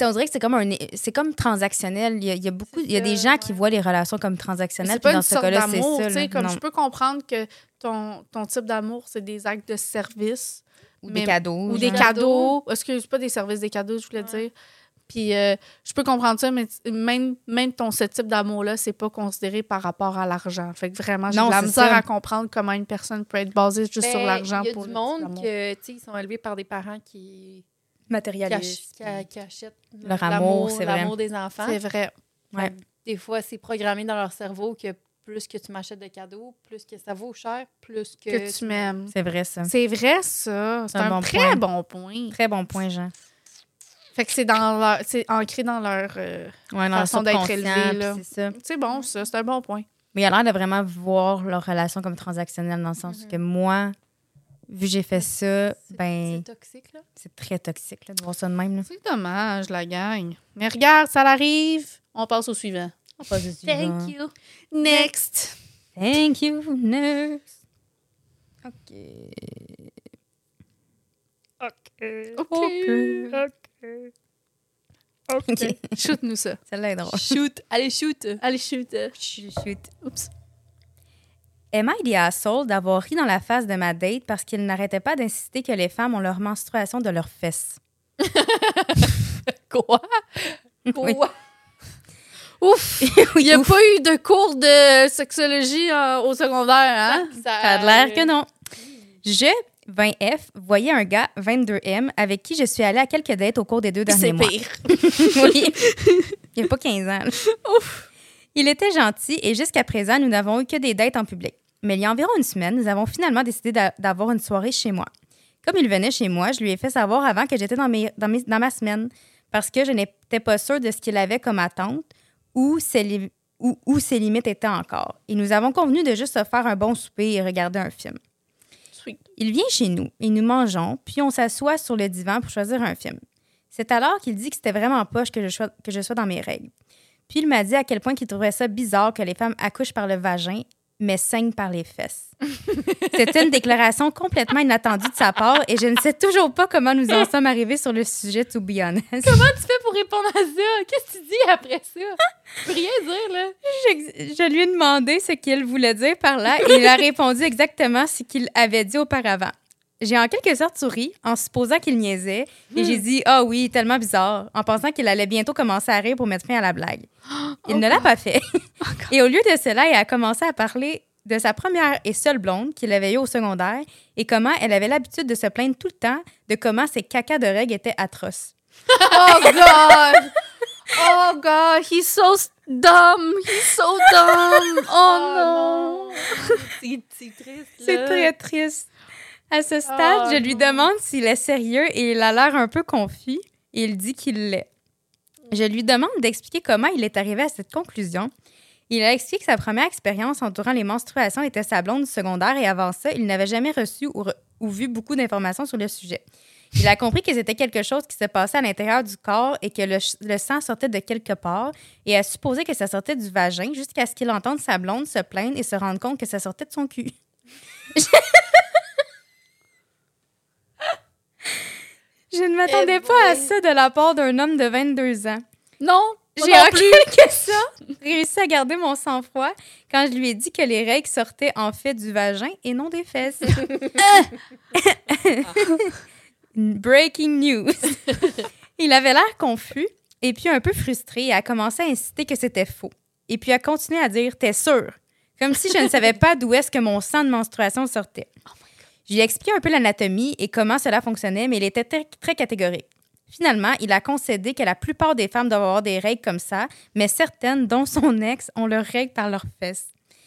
on dirait que c'est comme un, c'est comme transactionnel. Il y a, il y a beaucoup, il y a des gens qui voient les relations comme transactionnelles. pas dans une ce cas-là, c'est d'amour. ça. tu sais, là. Comme Non. je peux comprendre que ton, ton type d'amour, c'est des actes de service Ou mais- des cadeaux. ou des cadeaux. Excuse, pas des services, des cadeaux, je voulais Ouais. dire? Puis euh, je peux comprendre ça, mais même, même ton ce type d'amour-là, c'est pas considéré par rapport à l'argent. Fait que vraiment, j'ai de la misère ça. à comprendre comment une personne peut être basée juste sur Ben, l'argent Il y a pour du le monde que, tu sais, ils sont élevés par des parents qui, qui, ach- Matérialiste. qui achètent Leur amour, c'est vrai. l'amour des enfants. C'est vrai. Ouais. Des fois, c'est programmé dans leur cerveau que plus que tu m'achètes de cadeaux, plus que ça vaut cher, plus que, Que tu m'aimes. C'est vrai, ça. C'est vrai, ça. C'est un un, bon très point. bon point. Très bon point, Jean. Fait que c'est dans leur, c'est ancré dans leur. euh, Ouais, dans Façon d'être élevé. C'est bon, ça. C'est un bon point. Mais il a l'air de vraiment voir leur relation comme transactionnelle dans le sens Mhm. que moi, vu que j'ai fait ça, C'est- ben, C'est toxique, là. c'est très toxique là, de voir ça de même. Là. C'est dommage, la gang. Mais regarde, ça l'arrive. On passe au suivant. On passe au suivant. Thank you. Next. Thank you, nurse. OK. OK. OK. Shoot-nous ça. Celle-là est drôle. Shoot. Allez, shoot. Allez, shoot. Shoot. Oups. Am I the asshole d'avoir ri dans la face de ma date parce qu'il n'arrêtait pas d'insister que les femmes ont leur menstruation de leurs fesses? Quoi? Oui. Quoi? Ouf! Il n'y a pas eu de cours de sexologie euh, au secondaire, hein? Ça a l'air que non. Je, 20F, voyais un gars, 22M, avec qui je suis allée à quelques dates au cours des deux derniers C'est mois. pire. oui. Il n'y a pas 15 ans. là. Il était gentil et jusqu'à présent, nous n'avons eu que des dates en public. Mais il y a environ une semaine, nous avons finalement décidé d'a- d'avoir une soirée chez moi. Comme il venait chez moi, je lui ai fait savoir avant que j'étais dans, mes- dans, mes- dans ma semaine parce que je n'étais pas sûre de ce qu'il avait comme attente ou ses, où, où ses limites étaient encore. Et nous avons convenu de juste se faire un bon souper et regarder un film. Il vient chez nous et nous mangeons, puis on s'assoit sur le divan pour choisir un film. C'est alors qu'il dit que c'était vraiment poche que je, sois, dans mes règles. Puis il m'a dit à quel point qu'il trouvait ça bizarre que les femmes accouchent par le vagin, mais saignent par les fesses. C'était une déclaration complètement inattendue de sa part et je ne sais toujours pas comment nous en sommes arrivés sur le sujet, to be honest. Comment tu fais pour répondre à ça? Qu'est-ce que tu dis après ça? Tu peux rien dire, là. Je, je lui ai demandé ce qu'il voulait dire par là et il a répondu exactement ce qu'il avait dit auparavant. J'ai en quelque sorte souri en supposant qu'il niaisait et j'ai dit Ah oui, tellement bizarre, en pensant qu'il allait bientôt commencer à rire pour mettre fin à la blague. Il ne l'a pas fait. et au lieu de cela, il a commencé à parler de sa première et seule blonde qu'il avait eue au secondaire et comment elle avait l'habitude de se plaindre tout le temps de comment ses cacas de règles étaient atroces. Oh, God! Oh, God! He's so dumb! He's so dumb! Oh, non! C'est triste, C'est très triste. À ce stade, Oh, je lui demande s'il est sérieux et il a l'air un peu confus et il dit qu'il l'est. Je lui demande d'expliquer comment il est arrivé à cette conclusion. Il a expliqué que sa première expérience entourant les menstruations était sa blonde secondaire et avant ça, il n'avait jamais reçu ou, re- ou vu beaucoup d'informations sur le sujet. Il a compris que c'était quelque chose qui se passait à l'intérieur du corps et que le, le sang sortait de quelque part et a supposé que ça sortait du vagin jusqu'à ce qu'il entende sa blonde se plaindre et se rendre compte que ça sortait de son cul. Je ne m'attendais Eh pas à ça de la part d'un homme de 22 ans. Non! J'ai en quelque sorte réussi à garder mon sang-froid quand je lui ai dit que les règles sortaient en fait du vagin et non des fesses. Breaking news. Il avait l'air confus et puis un peu frustré et a commencé à insister que c'était faux. Et puis a continué à dire T'es sûr Comme si je ne savais pas d'où est-ce que mon sang de menstruation sortait. Je lui ai expliqué un peu l'anatomie et comment cela fonctionnait, mais il était très, très catégorique. Finalement, il a concédé que la plupart des femmes doivent avoir des règles comme ça, mais certaines, dont son ex, ont leurs règles par leurs fesses.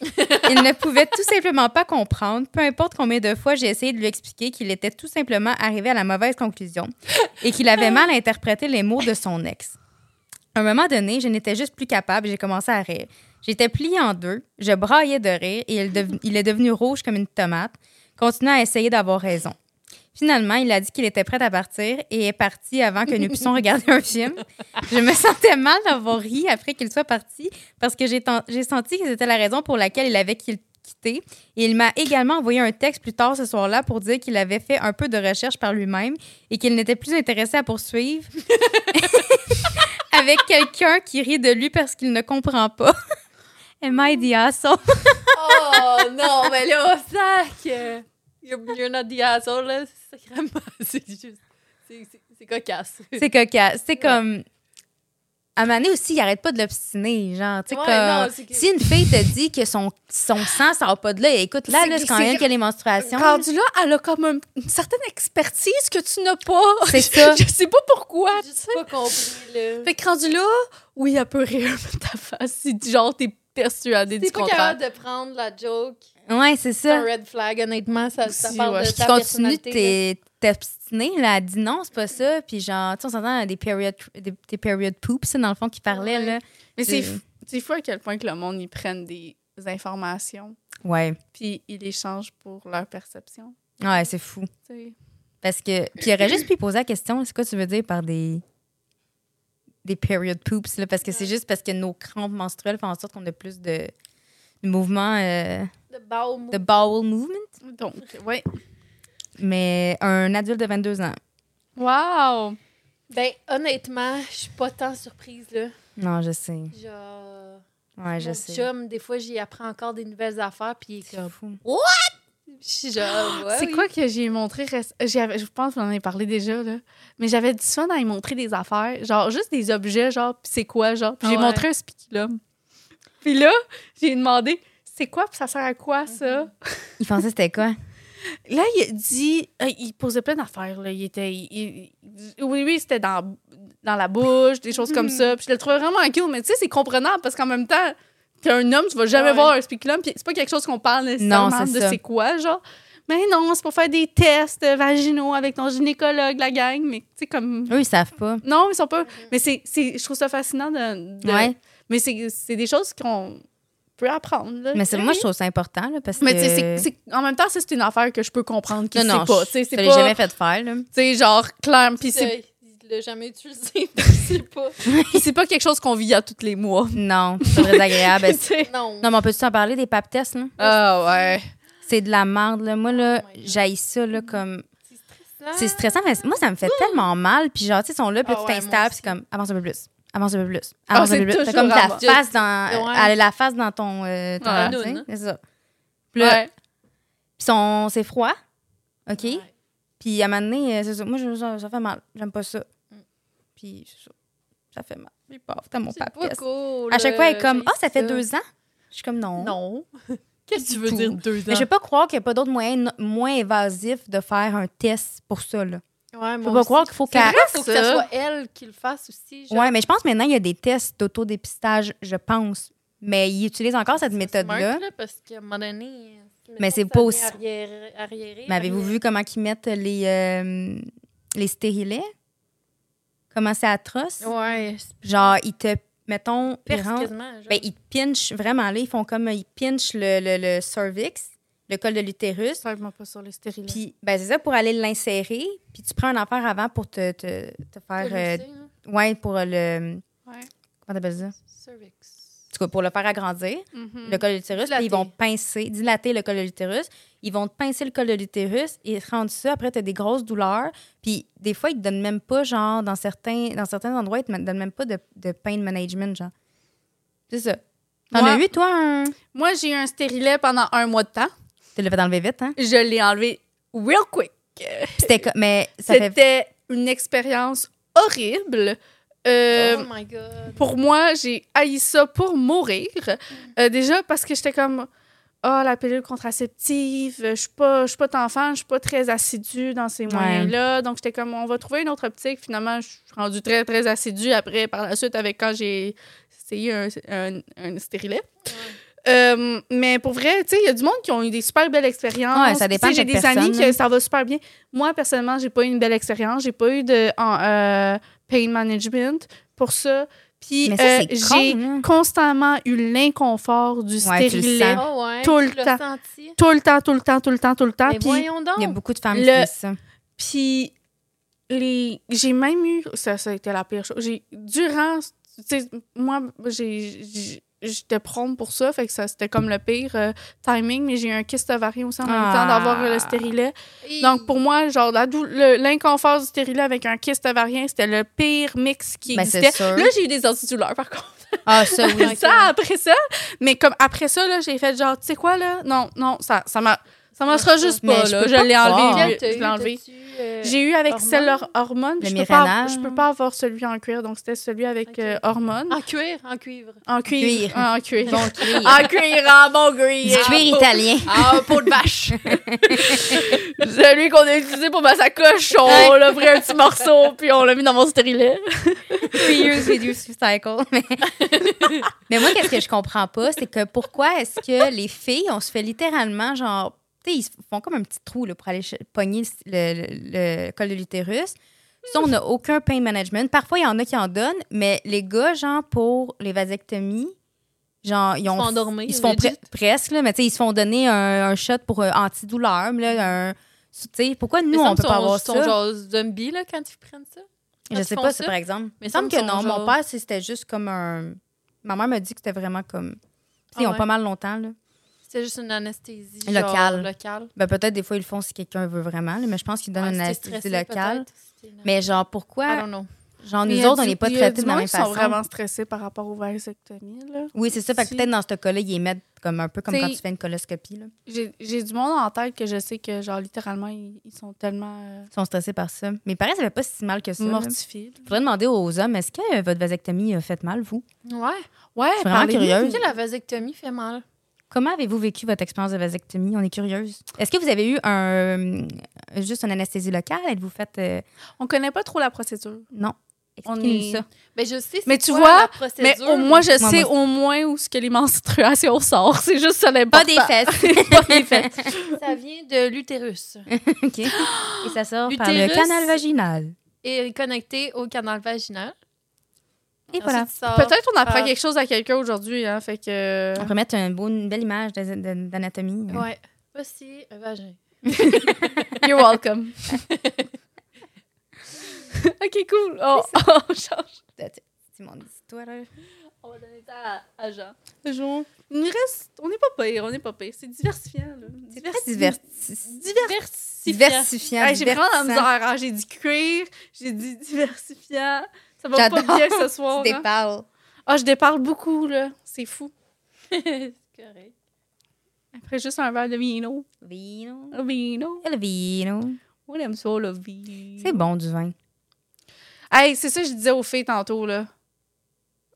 Il ne pouvait tout simplement pas comprendre, peu importe combien de fois j'ai essayé de lui expliquer qu'il était tout simplement arrivé à la mauvaise conclusion et qu'il avait mal interprété les mots de son ex. À un moment donné, je n'étais juste plus capable et j'ai commencé à rire. J'étais pliée en deux, je braillais de rire et il est devenu rouge comme une tomate, continuant à essayer d'avoir raison. Finalement, il a dit qu'il était prêt à partir et est parti avant que nous puissions regarder un film. Je me sentais mal d'avoir ri après qu'il soit parti parce que j'ai senti que c'était la raison pour laquelle il avait qui- quitté. Et il m'a également envoyé un texte plus tard ce soir-là pour dire qu'il avait fait un peu de recherche par lui-même et qu'il n'était plus intéressé à poursuivre avec quelqu'un qui rit de lui parce qu'il ne comprend pas. Am I the asshole? Oh non, mais là, sac! You're, not the asshole, là. C'est sacrément. C'est juste. c'est- cocasse. C'est cocasse. C'est comme. à un moment donné aussi, il arrête pas de l'obstiner. Genre, tu sais, Ouais, comme- non, que- si une fille te dit que son, son sang sort pas de là, écoute, là, là, c'est quand même a les menstruations. Rendu là, elle a comme un- une certaine expertise que tu n'as pas. C'est ça. Je sais pas pourquoi. J'ai juste pas compris, là. Fait que rendu là, oui, elle peut rire de ta face. Si genre t'es persuadé du T'es pas contraire. capable de prendre la joke. Ouais, c'est C'est un ça. red flag, honnêtement. Ça, ça parle ouais. de ta tu continues t'es- t'obstiner, là, elle dit non, c'est pas ça. Puis genre, tu sais, on s'entend des period, des, des period poops, ça, dans le fond, qui parlaient, Ouais. là. Mais c'est C'est- f- c'est fou à quel point que le monde y prenne des informations Ouais. puis ils les changent pour leur perception. Ouais, c'est fou. tu sais. Parce que. Puis il aurait juste pu poser la question c'est quoi tu veux dire par des. des period poops, là? Parce que c'est juste parce que nos crampes menstruelles font en sorte qu'on a plus de, de mouvements, euh, De bowel de bowel movement. Donc, ouais. Mais un adulte de 22 ans. Wow! Ben, honnêtement, je suis pas tant surprise, là. Non, je sais. Genre. Ouais, je mon sais. chum, des fois, j'y apprends encore des nouvelles affaires, puis il est C'est comme. fou. Je suis genre. ouais, c'est oui. quoi que j'ai montré? Je pense qu'on en a parlé déjà, là. Mais j'avais du fun à y montrer des affaires. Genre, juste des objets, genre, pis c'est quoi, genre. Puis Ah j'ai ouais. montré un spiculum. Puis là, j'ai demandé, c'est quoi, puis ça sert à quoi, ça? Il pensait que c'était quoi? Là, il a dit, euh, il posait plein d'affaires. Là. Il était, il- il- il- oui, oui, c'était dans, dans la bouche, des choses comme ça. Puis je le trouvais vraiment cute, mais tu sais, c'est comprenable parce qu'en même temps, t'es un homme, tu vas jamais Ouais. voir un spiculum, puis c'est pas quelque chose qu'on parle nécessairement Non, c'est de c'est quoi, genre. Mais non, c'est pour faire des tests vaginaux avec ton gynécologue, la gang, mais tu sais, comme. Eux, ils savent pas. Non, ils sont pas. Mais c'est, c'est, je trouve ça fascinant de. de- Ouais. Mais c'est, c'est des choses qu'on peut apprendre. Là. Mais c'est, moi, je trouve ça important, là, parce Mais que. tu sais, c'est, c'est- en même temps, ça, c'est une affaire que je peux comprendre qu'il non, non, sait pas. je- c'est je l'ai jamais fait faire, là. Tu sais, genre, clair. Puis C'est- c'est, Il l'a jamais utilisé, sais pas. c'est pas quelque chose qu'on vit à tous les mois. Non, c'est très agréable. Non. non, mais on peut-tu en parler des pap tests, là? Ah ouais. C'est de la merde, là. Moi, là, Oh j'haïs ça, là, comme. C'est stressant. C'est stressant, mais moi, ça me fait tellement mal. Puis, genre, tu sais, ils sont là, puis là, Ah tu ouais, t'installes, c'est comme, avance un peu plus, avance un peu plus, Ah, avance un c'est peu plus. T'as comme face dans. Ouais. Elle a la face dans ton. euh, ton Ouais. Noun. C'est ça. Puis là, sont- c'est froid, OK? Ouais. Puis, à un moment donné, euh, c'est ça. Moi, je- ça, ça fait mal. J'aime pas ça. Mm. Puis, c'est ça. Ça fait mal. Puis, paf, t'as mon C'est pap pas test. cool. À chaque fois, elle est comme, ah, ça fait ça. deux ans? Je suis comme, non. Non. Qu'est-ce que tu veux tout. dire deux ans? Mais je vais pas croire qu'il n'y a pas d'autre moyen moins évasif de faire un test pour ça, là. Ouais, Je peux pas aussi. croire qu'il faut qu'elle. faut que ça soit elle qui le fasse aussi. Ouais, mais je pense maintenant, il y a des tests d'autodépistage, je pense. Mais ils utilisent encore cette méthode-là. parce qu'à un moment donné. Mais c'est pas aussi- vient arrière- arriéré, Mais avez-vous vu comment ils mettent les, euh, les stérilets? Comment c'est atroce? Ouais, Genre, ils te. Mettons, ils rentrent- ben, ils te pinchent vraiment là. Ils font comme. Ils pinchent le, le, le cervix, le col de l'utérus. Pas sur les stériles. Puis, ben, c'est ça, pour aller l'insérer. Puis, tu prends un affaire avant pour te, te, te faire. Te euh, hein? ouais, pour le. Ouais. Comment t'appelles ça? Cervix. En tout cas, pour le faire agrandir, Mhm. le col de l'utérus. Puis, ils vont pincer, dilater le col de l'utérus. Ils vont te pincer le col de l'utérus et rendre ça. Après, tu as des grosses douleurs. Puis, des fois, ils te donnent même pas, genre, dans certains, dans certains endroits, ils te donnent même pas de, de pain management, genre. C'est ça. T'en as eu, toi, un? Moi, j'ai eu un stérilet pendant un mois de temps. Tu l'as fait enlever vite, hein? Je l'ai enlevé real quick. C'était. Mais ça fait. C'était une expérience horrible. Euh, oh my god. pour moi, j'ai haï ça pour mourir. Euh, déjà parce que j'étais comme ah la pilule contraceptive, je suis pas je suis pas fan, je suis pas très assidue dans ces moyens-là. Donc j'étais comme on va trouver une autre optique. Finalement, je suis rendue très très assidue après par la suite avec quand j'ai essayé un, un, un stérilet. Euh, mais pour vrai, tu sais, il y a du monde qui ont eu des super belles expériences. Ouais, ça dépend de J'ai des amis que ça va super bien. Moi, personnellement, j'ai pas eu une belle expérience. J'ai pas eu de en, euh, pain management pour ça. Puis euh, j'ai hein. constamment eu l'inconfort du Ouais, tu le stérilet. sens. Oh ouais, Tout le temps. senti? Tout le temps, tout le temps, tout le temps, tout le temps. Mais Puis, voyons donc. Il y a beaucoup de femmes qui ça. puis les, j'ai même eu, ça, ça a été la pire chose. J'ai, durant, tu sais, moi, j'ai, j'ai- j'étais prompt pour ça, fait que ça, c'était comme le pire euh, timing, mais j'ai eu un kyste ovarien aussi en même temps d'avoir euh, le stérilet. Donc, pour moi, genre, la dou- le- l'inconfort du stérilet avec un kyste ovarien, c'était le pire mix qui Ben, existait. Là, j'ai eu des antidouleurs, par contre. Ah, ça, oui. ça après ça. Mais comme après ça, là, j'ai fait genre, tu sais quoi, là? Non, non, ça ça m'a. Ça marchera juste pas, je là. Je pas l'ai enlevé. Je l'ai enlevé. J'ai eu avec hormones? celle hormone. Le Je peux, pas, je peux pas avoir celui en cuir, donc c'était celui avec euh, hormone. En cuir, en cuivre. En cuir. Cuir. Ah, En cuir. Bon cuir. En cuir, en bon Du cuir. cuir italien. Ah, peau de vache. Celui qu'on a utilisé pour ma sacoche, on l'a pris un petit morceau, puis on l'a mis dans mon stérilet. Three years reduced cycle. Mais, mais moi, qu'est-ce que je comprends pas, c'est que pourquoi est-ce que les filles, on se fait littéralement, genre, ils se font comme un petit trou là, pour aller pogner le, le- le col de l'utérus. Ça, on n'a aucun pain management. Parfois, il y en a qui en donnent, mais les gars, genre, pour les vasectomies, genre, ils, se ont, font Ils se font legit. pre- presque, là, mais tu sais, ils se font donner un, un shot pour euh, antidouleur. Là, un, tu sais, pourquoi nous, on peut pas avoir sont, ça? genre zombies, là, quand ils prennent ça? Je Quand sais ils pas, font ça, par exemple. Mais Il me semble que non. Mon père, c'était juste comme un. Ma mère m'a dit que c'était vraiment comme. Sais, ils Ah ont ouais. pas mal longtemps, là. C'est juste une anesthésie. Locale. Locale. Ben, peut-être des fois, ils le font si quelqu'un veut vraiment, là, mais je pense qu'ils donnent Ouais, une anesthésie stressé, locale. Mais genre, I pourquoi? don't know. Genre, nous autres, on n'est pas traités de la même qui sont façon. vraiment stressés par rapport aux vasectomies, là. Oui, c'est ça. Fait que peut-être dans ce cas-là, ils les mettent comme un peu comme quand tu fais une coloscopie. J'ai du monde en tête que je sais que, genre, littéralement, ils, ils sont tellement euh, Ils sont stressés par ça. Mais pareil, ça fait pas si mal que ça. là. mortifiés. Faudrait demander aux hommes, est-ce que votre vasectomie a fait mal, vous? Ouais. Ouais, suis vraiment curieuse. Sais, la vasectomie fait mal. Comment avez-vous vécu votre expérience de vasectomie? On est curieuse. Est-ce que vous avez eu un euh, juste une anesthésie locale? Êtes-vous fait. euh, On connaît pas trop la procédure. Non. On est- ça. Ben, je sais. Mais tu quoi vois, la procédure, Mais au moins, je Moi, sais moi- au moins où ce que les menstruations sortent. C'est juste ça l'important. Pas des fesses. Pas des fesses. Ça vient de l'utérus. OK. Et ça sort par le canal vaginal. Et connecté au canal vaginal. Et voilà. Peut-être on apprend par- quelque chose à quelqu'un aujourd'hui, hein, fait que... On peut mettre un beau- une belle image d'anatomie. Ouais. Voici un vagin. You're welcome. ok, cool. Oh, on change. C'est mon histoire. On va donner ça à, à Jean. Jean. Il nous reste... On n'est pas pire, on n'est pas pire. C'est diversifiant, là. C'est très diversi- Diversifiant. diversifiant. J'ai vraiment la misère. hein. J'ai dit cuir, j'ai dit diversifiant. Ça va pas J'adore. bien ce soir. Tu hein. Ah, je déparle beaucoup, là. C'est fou. C'est correct. Après, juste un verre de vino. Vino. Le vino. Le vino. On aime ça, le vino. C'est bon du vin. Hey, c'est ça que je disais aux filles tantôt, là.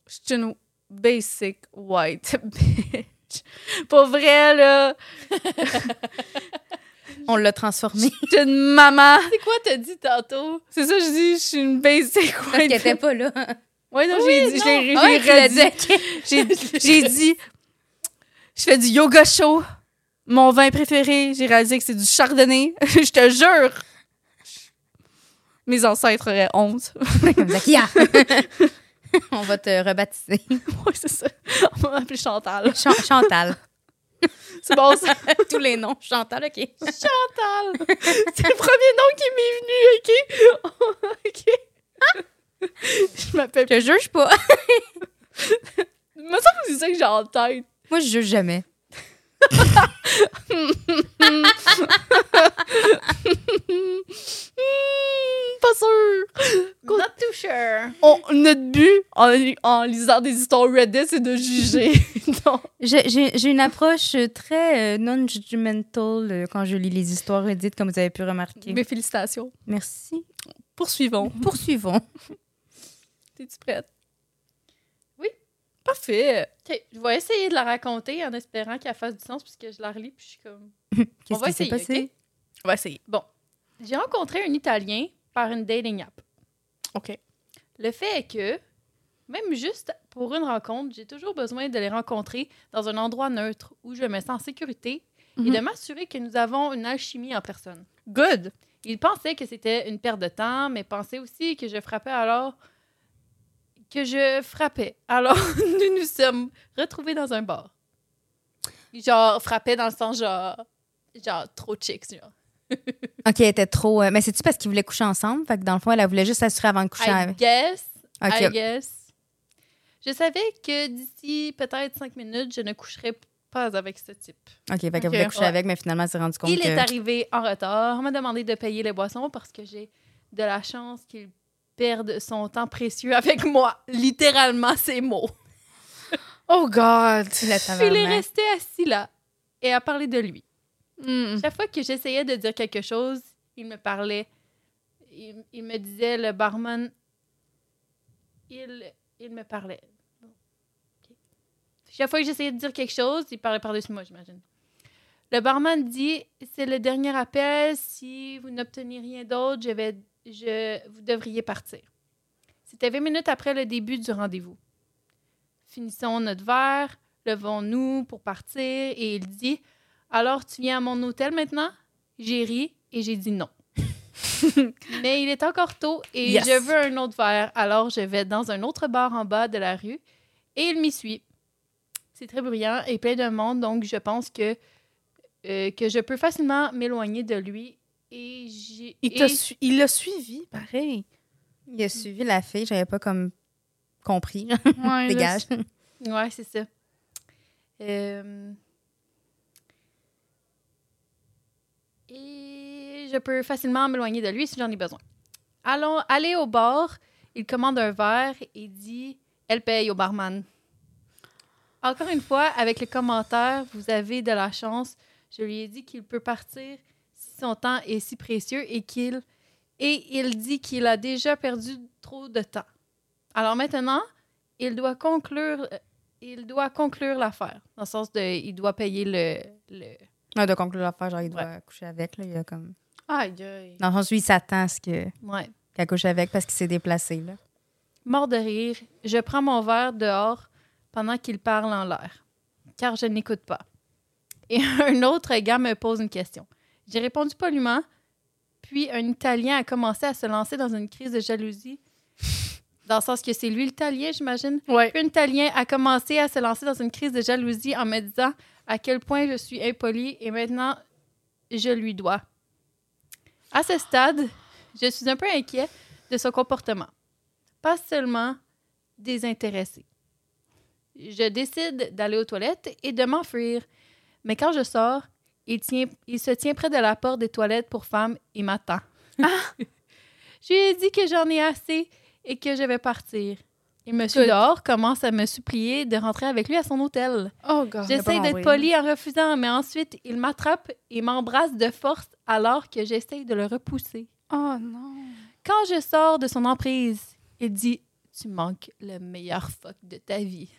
Je suis une basic white bitch. Pour vrai, là. On l'a transformé. Je suis une maman. C'est quoi t'as dit tantôt? C'est ça que je dis, je suis une basic Parce white qu'elle était pas là. Ouais, non, Oui, j'ai dit, Ah j'ai redit. J'ai dit, je fais du yoga chaud. Mon vin préféré, j'ai réalisé que c'est du chardonnay. je te jure. Mes ancêtres auraient honte. Comme Zakia. On va te rebaptiser. ouais, c'est ça. On va m'appeler Chantal. Chan- Chantal. C'est bon, ça. Tous les noms. Chantal, OK. Chantal. C'est le premier nom qui m'est venu, OK? OK. Je m'appelle... Je juge pas. Semble que c'est ça que j'ai en tête. Moi, je juge jamais. Hmm, pas sûr. Not too sure. On- notre but en, en lisant des histoires Reddit, c'est de juger. non. J'ai- J'ai j'ai une approche très euh, non-judgmental euh, quand je lis les histoires Reddit, comme vous avez pu remarquer. Mes félicitations. Merci. Poursuivons. Poursuivons. T'es-tu prête? Parfait. OK, je vais essayer de la raconter en espérant qu'elle fasse du sens puisque je la relis puis je suis comme... Qu'est-ce va qui s'est essayer, passé? OK? On va essayer. J'ai rencontré un Italien par une dating app. OK. Le fait est que, même juste pour une rencontre, j'ai toujours besoin de les rencontrer dans un endroit neutre où je me sens en sécurité et Mhm. de m'assurer que nous avons une alchimie en personne. Good. Il pensait que c'était une perte de temps, mais pensait aussi que je frappais alors que je frappais. Alors, nous nous sommes retrouvés dans un bar. Genre, frappait dans le sens genre, genre trop chicks, genre. OK, elle était trop. euh, mais c'est-tu parce qu'ils voulaient coucher ensemble? Fait que dans le fond, elle, elle voulait juste s'assurer avant de coucher I avec. guess, OK. I guess. Je savais que d'ici peut-être cinq minutes, je ne coucherais pas avec ce type. OK, fait qu'elle voulait coucher ouais. avec, mais finalement, elle s'est rendu compte Il que. est arrivé en retard, m'a demandé de payer les boissons parce que j'ai de la chance qu'il perde son temps précieux avec moi. Littéralement, ces mots. Oh God. Il est resté assis là et a parlé de lui. Mm. Chaque fois que j'essayais de dire quelque chose, il me parlait. Il, il me disait, le barman, il, il me parlait. Chaque fois que j'essayais de dire quelque chose, il parlait par-dessus moi, j'imagine. Le barman dit, c'est le dernier appel. Si vous n'obtenez rien d'autre, je vais, je, vous devriez partir. C'était 20 minutes après le début du rendez-vous. Finissons notre verre, levons-nous pour partir et il dit Alors tu viens à mon hôtel maintenant J'ai ri et j'ai dit non. Mais il est encore tôt et Yes. je veux un autre verre. Alors je vais dans un autre bar en bas de la rue et il m'y suit. C'est très bruyant et plein de monde, donc je pense que, euh, que je peux facilement m'éloigner de lui. Et j'ai. Il et- t'a su- il l'a suivi, pareil. Il a suivi la fille, j'avais pas comme compris. Ouais, Dégage. Ouais, c'est ça. Euh, Et je peux facilement m'éloigner de lui si j'en ai besoin. Allons aller au bar. Il commande un verre et dit Elle paye au barman. Encore une fois, avec le commentaire Vous avez de la chance, je lui ai dit qu'il peut partir si son temps est si précieux et qu'il. Et il dit qu'il a déjà perdu trop de temps. Alors maintenant, il doit conclure euh, il doit conclure l'affaire dans le sens de il doit payer le, le... Ouais, de conclure l'affaire, genre, il doit coucher avec. Là, il a comme... Aïe, aïe. Dans le sens où il s'attend à ce que- ouais qu'elle couche avec parce qu'il s'est déplacé. Là. mort de rire je prends mon verre dehors pendant qu'il parle en l'air car je n'écoute pas et un autre gars me pose une question j'ai répondu poliment puis un italien a commencé à se lancer dans une crise de jalousie dans le sens que c'est lui l'italien j'imagine Ouais. Puis un Italien a commencé à se lancer dans une crise de jalousie en me disant à quel point je suis impolie et maintenant je lui dois. À ce stade, je suis un peu inquiet de son comportement. Pas seulement désintéressé. Je décide d'aller aux toilettes et de m'enfuir. Mais quand je sors, il, tient, il se tient près de la porte des toilettes pour femmes et m'attend. je lui ai dit que j'en ai assez et que je vais partir. Et Monsieur Good. dehors commence à me supplier de rentrer avec lui à son hôtel. Oh, J'essaie d'être polie en refusant, mais ensuite, il m'attrape et m'embrasse de force alors que j'essaie de le repousser. Oh, non. Quand je sors de son emprise, il dit Tu manques le meilleur fuck de ta vie.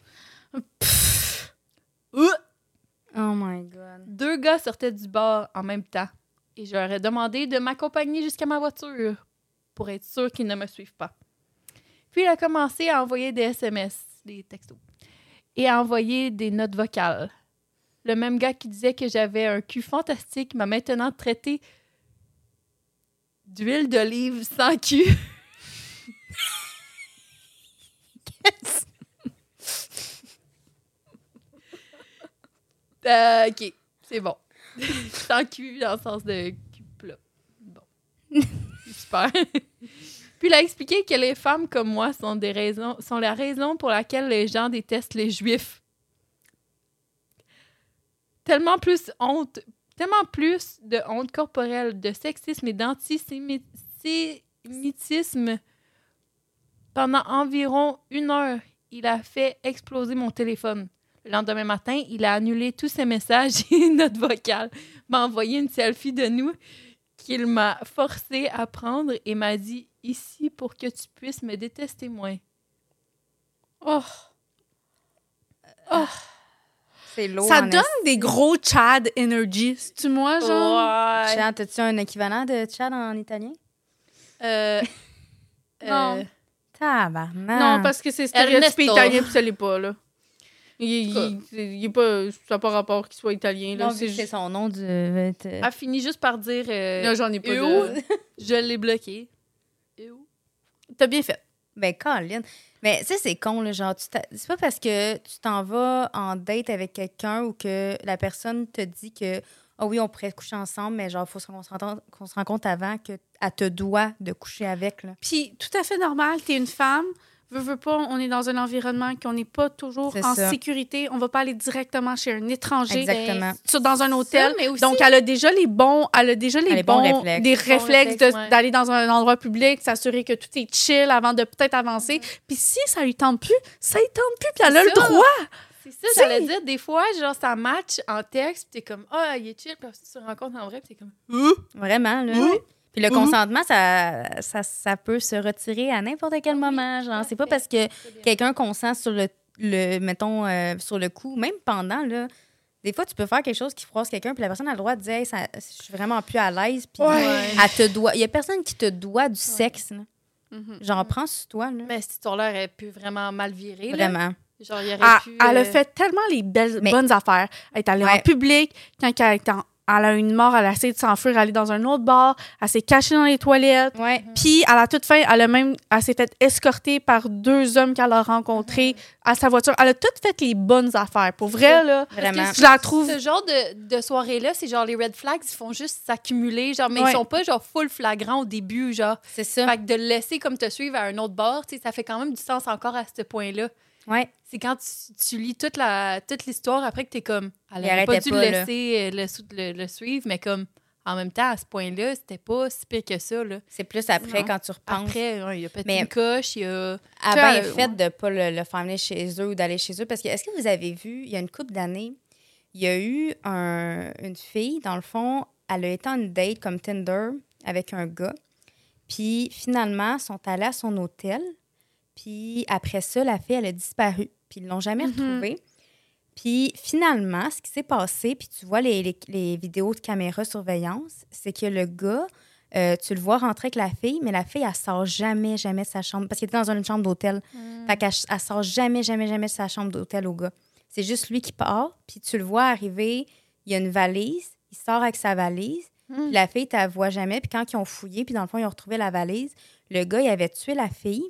Oh my God. Deux gars sortaient du bar en même temps et je leur ai demandé de m'accompagner jusqu'à ma voiture pour être sûr qu'ils ne me suivent pas. Puis il a commencé à envoyer des SMS, des textos, et à envoyer des notes vocales. Le même gars qui disait que j'avais un cul fantastique m'a maintenant traité d'huile d'olive sans cul. Euh, ok, c'est bon. sans cul dans le sens de cul plat. Bon. Super. Puis il a expliqué que les femmes comme moi sont, des raisons, sont la raison pour laquelle les gens détestent les juifs. Tellement plus honte, tellement plus de honte corporelle, de sexisme et d'antisémitisme. Pendant environ une heure, il a fait exploser mon téléphone. Le lendemain matin, il a annulé tous ses messages et notes vocales, m'a envoyé une selfie de nous qu'il m'a forcé à prendre et m'a dit ici pour que tu puisses me détester moins. Oh. Oh. C'est lourd. Ça donne des gros Chad energy. C'est-tu moi, genre? Ouais. Chad, as-tu un équivalent de Chad en italien? Euh, Non. euh, Tabarnak. Non, parce que c'est stéréotypé Ernesto. italien, puis ça l'est pas, là. Il, il, il- est pas, ça n'a pas rapport qu'il soit italien, là. Non, c'est juste- son nom du... euh, a fini juste par dire euh, Là, j'en ai pas Et de... où? je l'ai bloqué. Et où? T'as bien fait. Ben, Colin. Mais, tu sais, c'est con, là. Genre, c'est pas parce que tu t'en vas en date avec quelqu'un ou que la personne te dit que, ah oui, on pourrait coucher ensemble, mais genre, il faut qu'on se, rende- qu'on se rende compte avant qu'elle te doit de coucher avec, là. Puis, tout à fait normal, t'es une femme, veux, veux pas, on est dans un environnement qu'on n'est pas toujours en ça. sécurité. On va pas aller directement chez un étranger. Exactement. sur- dans un hôtel. Ça, mais aussi- Donc, elle a déjà les bons, elle a déjà les, bons bons, réflexes. des réflexes de- réflexes, ouais. d'aller dans un endroit public, s'assurer que tout est chill avant de peut-être avancer. Puis si ça lui tente plus, ça lui tente plus, puis elle a le ça. droit. C'est ça, j'allais dire. Des fois, genre, ça match en texte, puis t'es comme, ah, il est chill, puis tu te rencontres en vrai, puis t'es comme, Vraiment, là. Oui. Puis le Mhm. consentement, ça, ça, ça peut se retirer à n'importe quel moment. Genre, c'est pas parce que quelqu'un consent sur le, le mettons, euh, sur le coup, même pendant, là. Des fois, tu peux faire quelque chose qui froisse quelqu'un, puis la personne a le droit de dire, Hey, ça, je suis vraiment plus à l'aise, puis Ouais. elle te doit. Il y a personne qui te doit du sexe, là. Mhm. Genre, prends sur toi, là. Mais cette histoire-là aurait pu vraiment mal virer. là. Vraiment. Genre, il aurait Elle, pu. elle a euh, fait tellement les belles, Mais- bonnes affaires. Elle est allée en public. Quand elle, était en- elle a une mort, elle a essayé de s'enfuir, aller dans un autre bar. Elle s'est cachée dans les toilettes. Ouais. Puis, à la toute fin, elle a même, elle s'est fait escorter par deux hommes qu'elle a rencontrés à sa voiture. Elle a toutes fait les bonnes affaires. Pour vrai, là. Vraiment. Je la trouve. Ce genre de, de soirée-là, c'est genre les red flags, ils font juste s'accumuler, genre, mais Ouais. ils sont pas genre full flagrants au début, genre. C'est ça. Fait que de le laisser comme te suivre à un autre sais, ça fait quand même du sens encore à ce point-là. Ouais. C'est quand tu, tu lis toute la toute l'histoire après que t'es comme, elle Il aurait pas dû pas, le laisser euh, le, sou- le, le suivre, mais comme en même temps, à ce point-là, c'était pas si pire que ça, là. C'est plus après, Non. quand tu repenses. Après, ouais, il a pété Mais- une coche, il a... a Tu bien sais, fait ouais. de ne pas le, le faire venir chez eux ou d'aller chez eux. Parce que, est-ce que vous avez vu, il y a une couple d'années, il y a eu un- une fille, dans le fond, elle a été en date comme Tinder avec un gars. Puis finalement, ils sont allés à son hôtel. Puis après ça, la fille, elle a disparu. Puis ils l'ont jamais Mhm. retrouvée. Puis finalement, ce qui s'est passé, puis tu vois les, les- les vidéos de caméra surveillance, c'est que le gars, euh, tu le vois rentrer avec la fille, mais la fille, elle sort jamais, jamais de sa chambre parce qu'il était dans une chambre d'hôtel. Fait qu'elle elle sort jamais, jamais, jamais de sa chambre d'hôtel au gars. C'est juste lui qui part, puis tu le vois arriver, il y a une valise, il sort avec sa valise, puis la fille, tu la vois jamais, puis quand ils ont fouillé, puis dans le fond, ils ont retrouvé la valise, le gars, il avait tué la fille,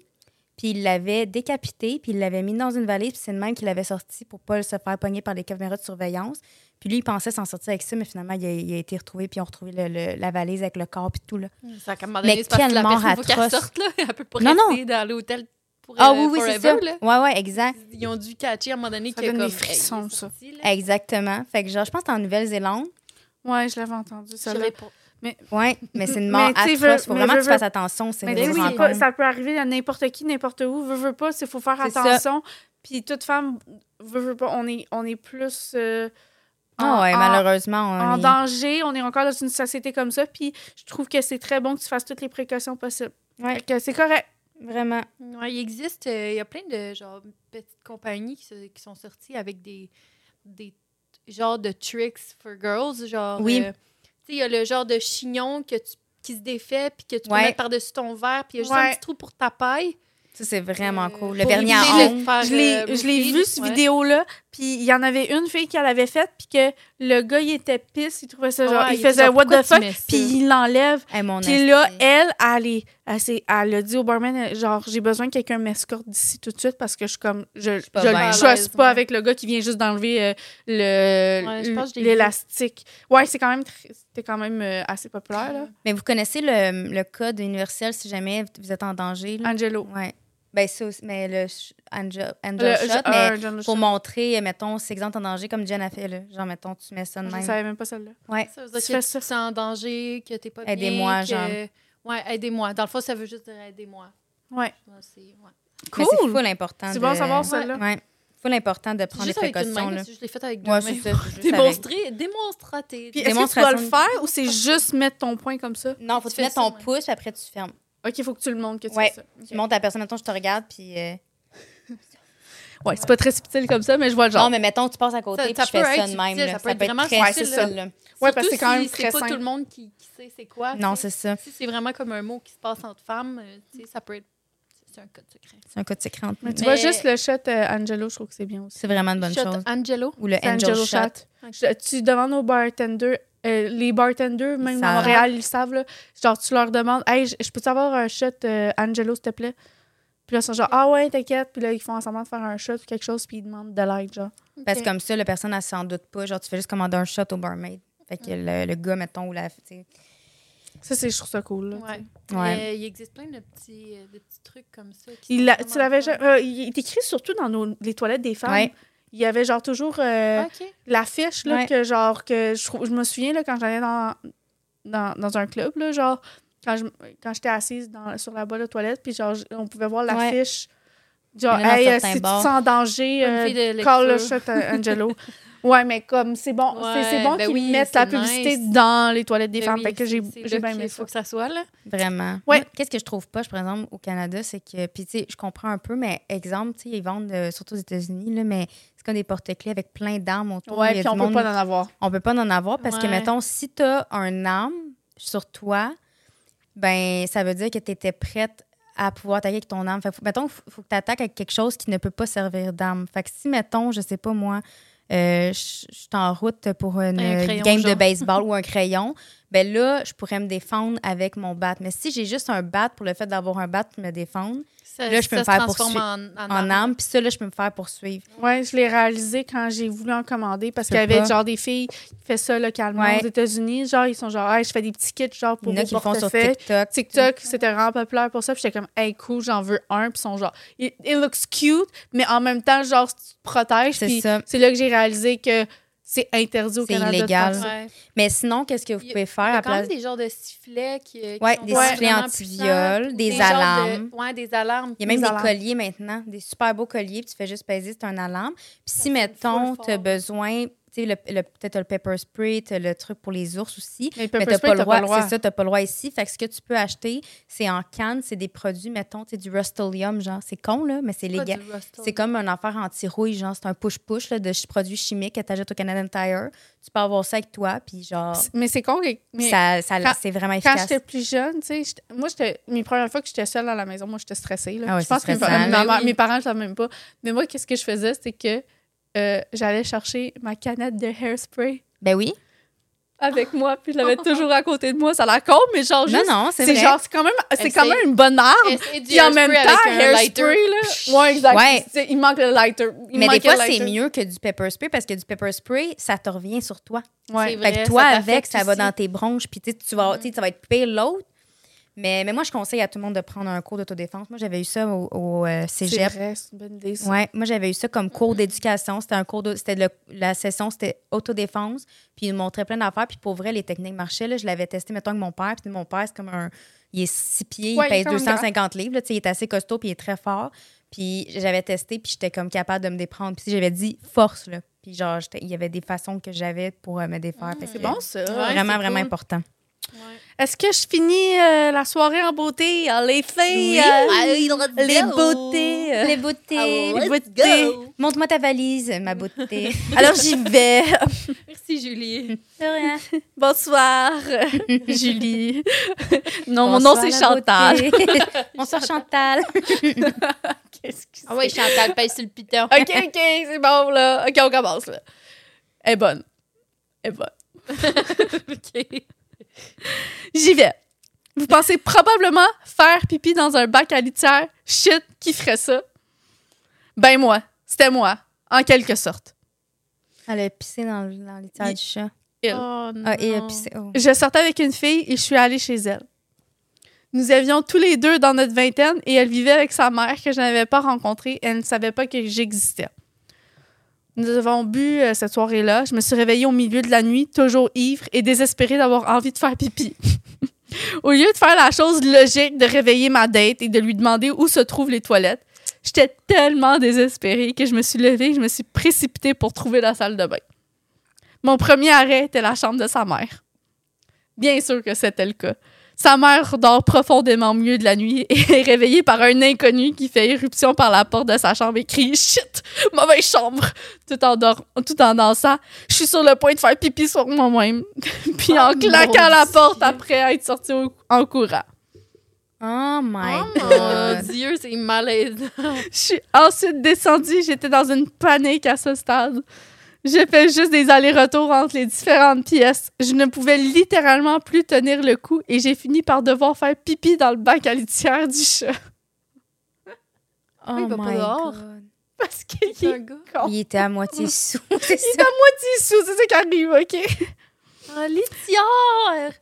puis il l'avait décapitée, puis il l'avait mis dans une valise, puis c'est le même qu'il l'avait sorti pour pas se faire pogner par les caméras de surveillance. Puis lui, il pensait s'en sortir avec ça, mais finalement, il a, il a été retrouvé, puis ils ont retrouvé le- le- la valise avec le corps, puis tout, là. Ça, à un moment Mais donné, c'est parce que la personne, faut qu'elle sorte, là. Elle peut pas Non, non. rester dans l'hôtel pour Ah euh, oui, oui, c'est ça. là. Ouais, ouais, exact. Ils ont dû catcher à un moment donné Ça que donne comme... des frissons, hey, ça. sorti. Exactement. Fait que genre, je pense que en Nouvelle-Zélande. Ouais, je l'avais entendu, Je ça. savais pas. Ouais, mais c'est une Mais, mort atroce. veux- Faut mais vraiment que veux- tu fasses attention. C'est Mais pas- ça peut arriver à n'importe qui, n'importe où. Veux, veux pas, il faut faire attention. Puis toute femme, veut, veut pas, on est, on est plus euh, Ah ouais, en- malheureusement, on en est- danger. On est encore dans une société comme ça. Puis je trouve que c'est très bon que tu fasses toutes les précautions possibles. Ouais. Que c'est correct. Vraiment. Ouais, il existe, euh, il y a plein de genre petites compagnies qui, se- qui sont sorties avec des, des genres de tricks for girls, genre. Oui. euh, il y a le genre de chignon que tu, qui se défait puis que tu Ouais. peux mettre par-dessus ton verre, puis il y a juste Ouais. un petit trou pour ta paille. Ça, c'est vraiment Euh, cool. Le vernis à ongles. Je l'ai, euh, je l'ai roofing. vu, cette Ouais. vidéo-là. Puis il y en avait une fille qui l'avait faite. Puis que le gars, il était pisse. Il trouvait ça genre. Ouais, il faisait genre, what the fuck. Puis il l'enlève. Hey, Puis là, esti. elle, elle, est- elle, elle a dit au barman, euh, genre, j'ai besoin que quelqu'un m'escorte d'ici tout de suite parce que je suis comme, je, pas je l'aise, pas ouais. avec le gars qui vient juste d'enlever euh, le, Ouais, je que je l'élastique. Ouais, c'est quand même, c'était quand même euh, assez populaire, là. Mais vous connaissez le, le code universel si jamais vous êtes en danger? Là? Angelo. Ouais. Ben, ça aussi, mais le Angel, Angel Le- Shot, je- mais pour Shot. montrer, mettons, c'est exemple en danger, comme Jen a fait, là. Genre, mettons, tu mets ça de Je même. savais même pas celle-là. Ouais. Ça veut dire Tu que fais tu ça. en danger, que t'es pas bien. Aidez-moi, que- genre. Ouais, aidez-moi. Dans le fond, ça veut juste dire aidez-moi. Ouais. Ouais, c'est-. Mais c'est Cool. full important. C'est de- bon à savoir, celle-là. Ouais. Full important de C'est prendre les juste avec une précautions, main, là. je l'ai fait avec deux Ouais, mains. c'est ça. c'est Démontrer, démonstrater. Puis est-ce que tu dois Démonstration. le faire ou c'est juste mettre ton poing comme ça? Non, faut Tu que tu fais mettes ça, ton ouais. pouce, puis après, tu fermes. OK, il faut que tu le montres que tu Ouais. fais ça. Tu montes à la personne, mettons, je te regarde, puis... Ouais, c'est pas très subtil comme ça, mais je vois le genre. Non, mais mettons, tu passes à côté, Ça- ça je fais peut ça être de même. subtil, là. ça peut être vraiment très subtil, ça. là. Ouais, parce que c'est quand même si très c'est pas simple. tout le monde qui, qui sait c'est quoi. Non, tu c'est ça. Si c'est vraiment comme un mot qui se passe entre femmes, euh, tu sais, ça peut être. C'est un code secret. C'est un code secret entre Mais tu vois, juste le shot euh, Angelo, je trouve que c'est bien aussi. C'est vraiment une bonne Shot chose. Angelo? Ou le Angelo Shot. shot. Je- tu demandes aux bartenders, euh, les bartenders, même à. Montréal, ils savent, là. Genre, tu leur demandes, hey, je peux-tu avoir un shot euh, Angelo, s'il te plaît? Puis là, ils sont genre, ah ouais, t'inquiète. Puis là, ils font ensemble de faire un shot ou quelque chose, puis ils demandent de l'aide, genre. Parce que comme ça, la personne, elle s'en doute pas. Genre, tu fais juste commander un shot au barmaid. Fait que le, le gars, mettons, ou la... tu sais. Ça, c'est, je trouve ça cool, là. Ouais. Ouais. Mais il existe plein de petits, euh, de petits trucs comme ça. qui Il vraiment tu l'avais euh, il est écrit surtout dans nos, les toilettes des femmes. Ouais. Il y avait genre toujours euh, Ok. l'affiche là Ouais. que genre que je, trouve- je me souviens là quand j'allais dans, dans dans un club là genre quand je quand j'étais assise dans, sur la boîte de toilette puis genre on pouvait voir l'affiche Genre, Il a dans hey, euh, tu sens danger, euh, call le shot à Angelo. ouais, mais comme, c'est bon, c'est- c'est Ouais, bon ben qu'ils oui, mettent la publicité nice. dans les toilettes des Ben femmes. oui, fait que j'ai bien aimé faut ça. que ça soit, là. Vraiment. Ouais. Qu'est-ce que je trouve pas, par exemple, au Canada, c'est que, puis tu sais, je comprends un peu, mais exemple, tu sais, ils vendent, euh, surtout aux États-Unis, là, mais c'est comme des porte-clés avec plein d'armes autour. Ouais, Il puis on peut monde- pas en avoir. on peut pas en avoir parce que, Ouais. mettons, si tu as un arme sur toi, ben ça veut dire que tu étais prête à pouvoir attaquer avec ton arme. Fait mettons, il faut, faut que tu attaques avec quelque chose qui ne peut pas servir d'arme. Fait que si, mettons, je sais pas moi, euh, je suis en route pour une Un game de baseball ou un crayon, ben là, je pourrais me défendre avec mon bat. Mais si j'ai juste un bat pour le fait d'avoir un bat pour me défendre, Ça, Là, je peux ça me faire poursuivre en, en, en arme. puis ça, là, je peux me faire poursuivre. Ouais, je l'ai réalisé quand j'ai voulu en commander parce qu'il y avait pas. genre des filles qui font ça localement Ouais. aux États-Unis. Genre, ils sont genre, hey, je fais des petits kits genre pour Il y en a vos qui font sur. TikTok. TikTok, c'était vraiment populaire pour ça. Puis j'étais comme, hey, cool, j'en veux un. Puis ils sont genre, it, it looks cute, mais en même temps, genre, tu te protèges. C'est Puis ça. c'est là que j'ai réalisé que c'est interdit au C'est Canada. illégal. Ouais. Mais sinon, qu'est-ce que vous Il y a- pouvez Il faire y à a quand même place... des genres de sifflets qui, qui Ouais, sont des sifflets anti-viol, des genres de- alarmes. ouais, des alarmes. Il y a même Des des alarmes. colliers maintenant, des super beaux colliers, puis tu fais juste peser, c'est un alarme. Puis si, mettons, tu as besoin, tu sais, le, le- peut-être le pepper spray, le truc pour les ours aussi. Mais le Mais pepper t'as pas le droit, c'est ça, t'as pas le droit ici. Fait que ce que tu peux acheter, c'est en canne, c'est des produits, mettons, tu du Rust-Oleum, genre, c'est con, là, mais c'est légal. C'est comme un affaire anti-rouille, genre, c'est un push-push de produits chimiques que tu achètes au Canadian Tire. Tu peux avoir ça avec toi, puis genre, Mais c'est con. Mais ça, ça- quand- c'est vraiment quand efficace. j'étais plus jeune, tu sais, moi, j'étais, mes premières fois que j'étais seule à la maison, moi, j'étais stressée. Là. Ah ouais, je pense que mes, Oui. mes parents ne savaient même pas. Mais moi, qu'est-ce que je faisais, c'est que euh, j'allais chercher ma canette de hairspray Ben oui. avec moi, puis je l'avais toujours à côté de moi. Ça a l'air con, mais genre, Non, juste, non, c'est c'est vrai. genre, c'est quand même, c'est quand même une bonne arme. Puis en même temps, hairspray, là. Ouais, exact. Ouais. Il manque le lighter. Il Mais des fois, c'est mieux que du pepper spray parce que du pepper spray, ça te revient sur toi. Ouais. C'est Fait vrai, que toi, ça avec, ça va aussi. dans tes bronches, puis tu sais, tu vas, tu sais, ça va être pire l'autre. Mais, mais moi, je conseille à tout le monde de prendre un cours d'autodéfense. Moi, j'avais eu ça au, au, euh, C'est cégep. vrai, c'est une bonne idée, ça. Ouais, moi, j'avais eu ça comme cours d'éducation. C'était un cours de, c'était le- la session, c'était autodéfense. Puis il me montrait plein d'affaires. Puis pour vrai, les techniques marchaient. Là, je l'avais testé, mettons, avec mon père. Puis mon père, c'est comme un. Il est six pieds, Ouais, il pèse quand même 250 livres. Là, tu sais, il est assez costaud, puis il est très fort. Puis j'avais testé, puis j'étais comme capable de me déprendre. Puis j'avais dit force, là. Puis genre, il y avait des façons que j'avais pour euh, me défaire. Que C'est bon, ça. Ouais. Vraiment, vraiment cool. important. Est-ce que je finis euh, la soirée en beauté? Ah, les filles, euh, les beautés. euh, Les beautés. les beautés. Montre-moi ta valise, ma beauté. Alors, j'y vais. Merci, Julie. De rien. Bonsoir, Julie. non, mon Bonsoir, nom, c'est Chantal. Bonsoir, Chantal. Qu'est-ce que Ah ouais, Chantal, pèse sur le piton. OK, OK, c'est bon, là. OK, on commence, là. Elle est bonne. Elle est bonne. OK. J'y vais. Vous pensez probablement faire pipi dans un bac à litière? Shit, qui ferait ça? Ben moi. C'était moi, en quelque sorte. Elle a pissé dans, dans Il- du chat. Elle. Oh, non. Ah, a pissé. oh. Je sortais avec une fille et je suis allée chez elle. Nous avions tous les deux dans notre vingtaine et elle vivait avec sa mère que je n'avais pas rencontrée. Elle ne savait pas que j'existais. Nous avons bu euh, cette soirée-là. Je me suis réveillée au milieu de la nuit, toujours ivre et désespérée d'avoir envie de faire pipi. au lieu de faire la chose logique de réveiller ma date et de lui demander où se trouvent les toilettes, j'étais tellement désespérée que je me suis levée et je me suis précipitée pour trouver la salle de bain. Mon premier arrêt était la chambre de sa mère. Bien sûr que c'était le cas. Sa mère dort profondément au milieu de la nuit et est réveillée par un inconnu qui fait éruption par la porte de sa chambre et crie Shit, mauvaise chambre! Tout en, tout en dansant. Je suis sur le point de faire pipi sur moi-même. Puis en Oh, claquant la Dieu. porte après être sortie au- en courant. Oh my Oh mon God. Dieu, c'est malaisant. Je suis ensuite descendue. J'étais dans une panique à ce stade. J'ai fait juste des allers-retours entre les différentes pièces. Je ne pouvais littéralement plus tenir le coup et j'ai fini par devoir faire pipi dans le bac à litière du chat. Oh il va pas my dehors. God. Parce qu'il est con. Il était à moitié sous, Il est ça? à moitié sous, c'est ça qui arrive, OK? Ah, litière!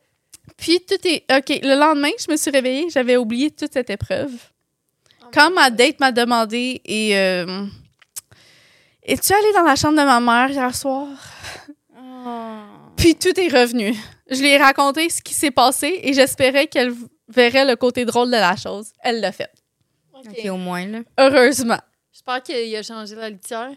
Puis tout est... OK, le lendemain, je me suis réveillée, j'avais oublié toute cette épreuve. Quand ma date m'a demandé et euh, es-tu allée dans la chambre de ma mère hier soir? Oh. Puis tout est revenu. Je lui ai raconté ce qui s'est passé et j'espérais qu'elle verrait le côté drôle de la chose. Elle l'a fait. Ok, au moins, là. Heureusement. J'espère qu'il a changé la litière.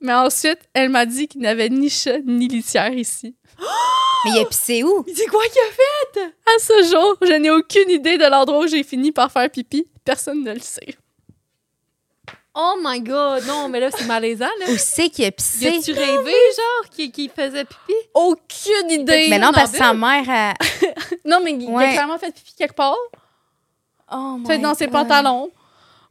Mais ensuite, elle m'a dit qu'il n'y avait ni chat ni litière ici. Mais il a pissé où? Mais c'est quoi qu'il a fait? À ce jour, je n'ai aucune idée de l'endroit où j'ai fini par faire pipi. Personne ne le sait. Oh my god, non, mais là, c'est malaisant, là. Où c'est qu'il a Y pissé? a-tu rêvé, genre, qu'il faisait pipi? Aucune idée. Mais non, parce que sa mère a... Non, mais il a clairement fait pipi quelque part. Oh Peut-être my dans ses pantalons.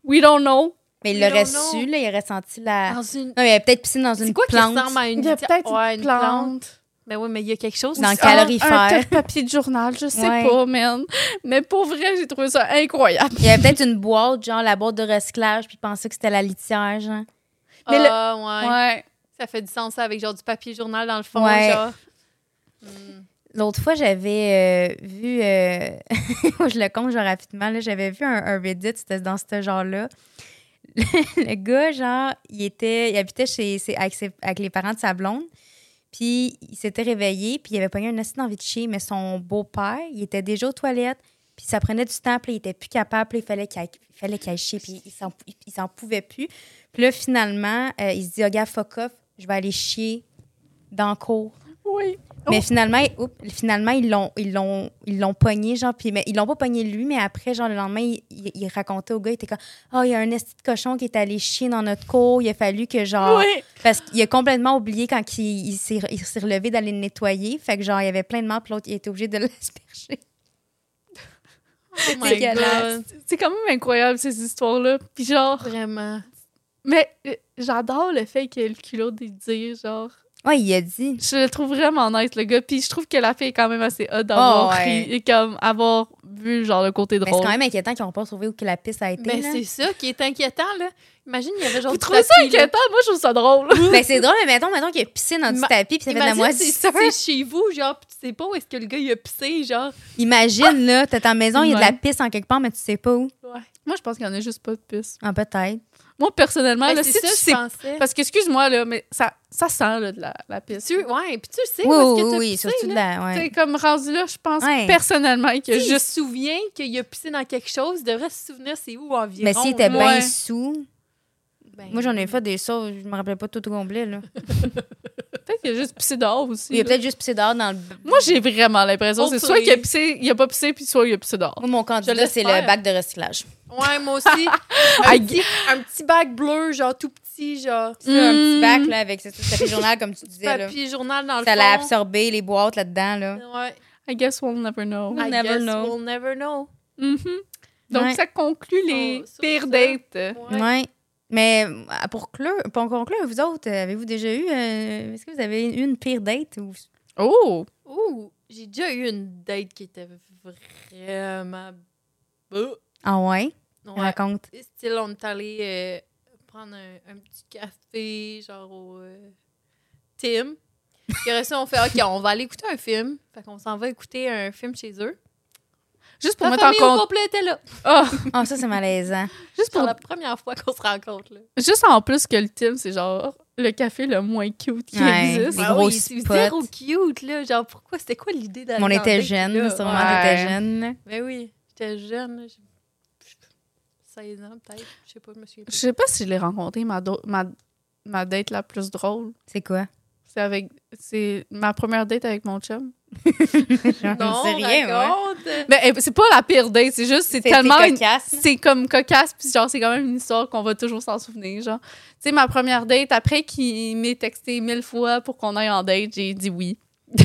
We don't know. Mais il l'aurait su, là. Il aurait senti la... Dans une... Non, il avait peut-être pissé dans une C'est quoi qui plante. ressemble à une Il y a peut-être Ouais, une plante. Ben oui, mais il y a quelque chose. Dans le. Un- calorifère. Un tas de papier de journal, je sais Ouais. pas, man. Mais pour vrai, j'ai trouvé ça incroyable. Il y avait peut-être une boîte, genre la boîte de recyclage, puis il pensait que c'était la litière, genre. Mais le- Ah, ouais. Ouais. Ça fait du sens, ça, avec genre du papier journal dans le fond, Ouais. genre. Hmm. L'autre fois, j'avais euh, vu, euh, je le compte genre rapidement, là, j'avais vu un, un Reddit, c'était dans ce genre-là. Le, gars, genre, il était, il habitait chez, avec, ses- avec les parents de sa blonde, puis il s'était réveillé, puis il avait pogné un acide d'envie de chier, mais son beau-père, il était déjà aux toilettes, puis ça prenait du temps, puis il était plus capable, puis il fallait qu'il fallait chier, puis il s'en pouvait plus. Puis là, finalement, euh, il se dit, oh, gars, fuck off, je vais aller chier dans le cours. Oui. Mais Oh. finalement, oups, finalement, ils l'ont, ils l'ont, ils l'ont pogné, genre, puis mais ils l'ont pas pogné lui, mais après, genre, le lendemain, il, il- il racontait au gars, il était comme, oh, il y a un esti de cochon qui est allé chier dans notre cour, il a fallu que, genre, Oui. parce qu'il a complètement oublié quand il, il s'est, relevé d'aller le nettoyer, fait que, genre, il y avait plein de morts, puis l'autre, il était obligé de l'asperger. Oh my dégueulasse. god. C'est quand même incroyable, ces histoires-là. Puis genre... Vraiment. Mais euh, j'adore le fait qu'il ait le culot de dire, genre... Ouais, il a dit. Je le trouve vraiment nice, le gars. Puis je trouve que la fille est quand même assez hot d'avoir Oh, ouais. ri et comme avoir vu, genre, le côté Mais c'est drôle. quand même inquiétant qu'ils n'ont pas trouvé où que la piste a été. Là. c'est ça qui est inquiétant, là. Imagine, il y avait genre Vous du trouvez ça là. inquiétant? Moi, je trouve ça drôle. Ben, c'est drôle, mais mettons, mettons qu'il a pissé dans du Ma- tapis, puis ça fait de la moisissure. c'est chez vous, genre, pis tu sais pas où est-ce que le gars, il a pissé, genre. Imagine, là, t'as ta maison, il y a de la Ouais. pisse en quelque part, mais tu sais pas où. Moi, je pense qu'il y en a juste pas de pisse. Ah, peut-être. Moi, personnellement, là, si ça, tu je sais... pensais. Parce que, excuse-moi, là, mais ça, ça sent, là, de la, la pisse. Tu, ouais, puis tu sais Oui, où est-ce oui, que t'as oui, pissé, surtout de là? la. C'est Ouais. comme rendu là, je pense Ouais. personnellement y S'il juste... se souvient qu'il a pissé dans quelque chose, il devrait se souvenir c'est où environ. Mais s'il était bien sous. Ben, Moi, j'en ai fait des sauces, je me rappelais pas tout au complet, là. Peut-être qu'il a juste pissé dehors aussi. Il a là. peut-être juste pissé dehors dans le. Moi, j'ai vraiment l'impression c'est soit qu'il a pissé, il a pas pissé, puis soit il a pissé dehors. Moi, mon candidat, c'est le bac de recyclage. Ouais, moi aussi. un, petit, un petit bac bleu, genre tout petit, genre. C'est un Mm. petit bac, là, avec ce papier journal, comme tu disais, là. Papier journal dans le Ça fond. l'a absorbé, les boîtes là-dedans, là. Ouais. I guess we'll never know. We'll I never guess know. We'll never know. Mhm. Donc, Ouais. ça conclut les Oh, pires ça. dates. Ouais. Ouais. Mais euh, pour, clore, pour conclure, vous autres, euh, avez-vous déjà eu. euh, Est-ce que vous avez eu une pire date? Ou... Oh! Ouh, j'ai déjà eu une date qui était vraiment. Bah. Ah ouais? Ouais. Raconte. Style, on est allé euh, prendre un, un petit café, genre au euh, Tim. Puis après ça, on fait OK, on va aller écouter un film. Fait qu'on s'en va écouter un film chez eux. Juste pour La mettre en famille au compte. complet était là. Ah! Ah, ça, c'est malaisant. juste, pour... la première fois qu'on se rencontre. Là. juste en plus que le team, c'est genre le café le moins cute qui Ouais. existe. Ah gros oui, c'est spots. zéro cute, là. Genre, pourquoi? C'était quoi l'idée d'aller On était jeunes, sûrement, Ouais. t'étais jeune. là. Ben oui, j'étais jeune. là. J'ai- 16 ans, peut-être. Je sais pas, je me souviens Je sais pas si je l'ai rencontré, ma, do- ma, ma date la plus drôle. C'est quoi? C'est avec. C'est ma première date avec mon chum. Je sais rien, raconte. Mais eh, c'est pas la pire date, c'est juste, c'est C'est tellement. c'est. C'est comme cocasse, puis genre, c'est quand même une histoire qu'on va toujours s'en souvenir, genre. Tu sais, ma première date, après qu'il m'ait texté mille fois pour qu'on aille en date, j'ai dit oui.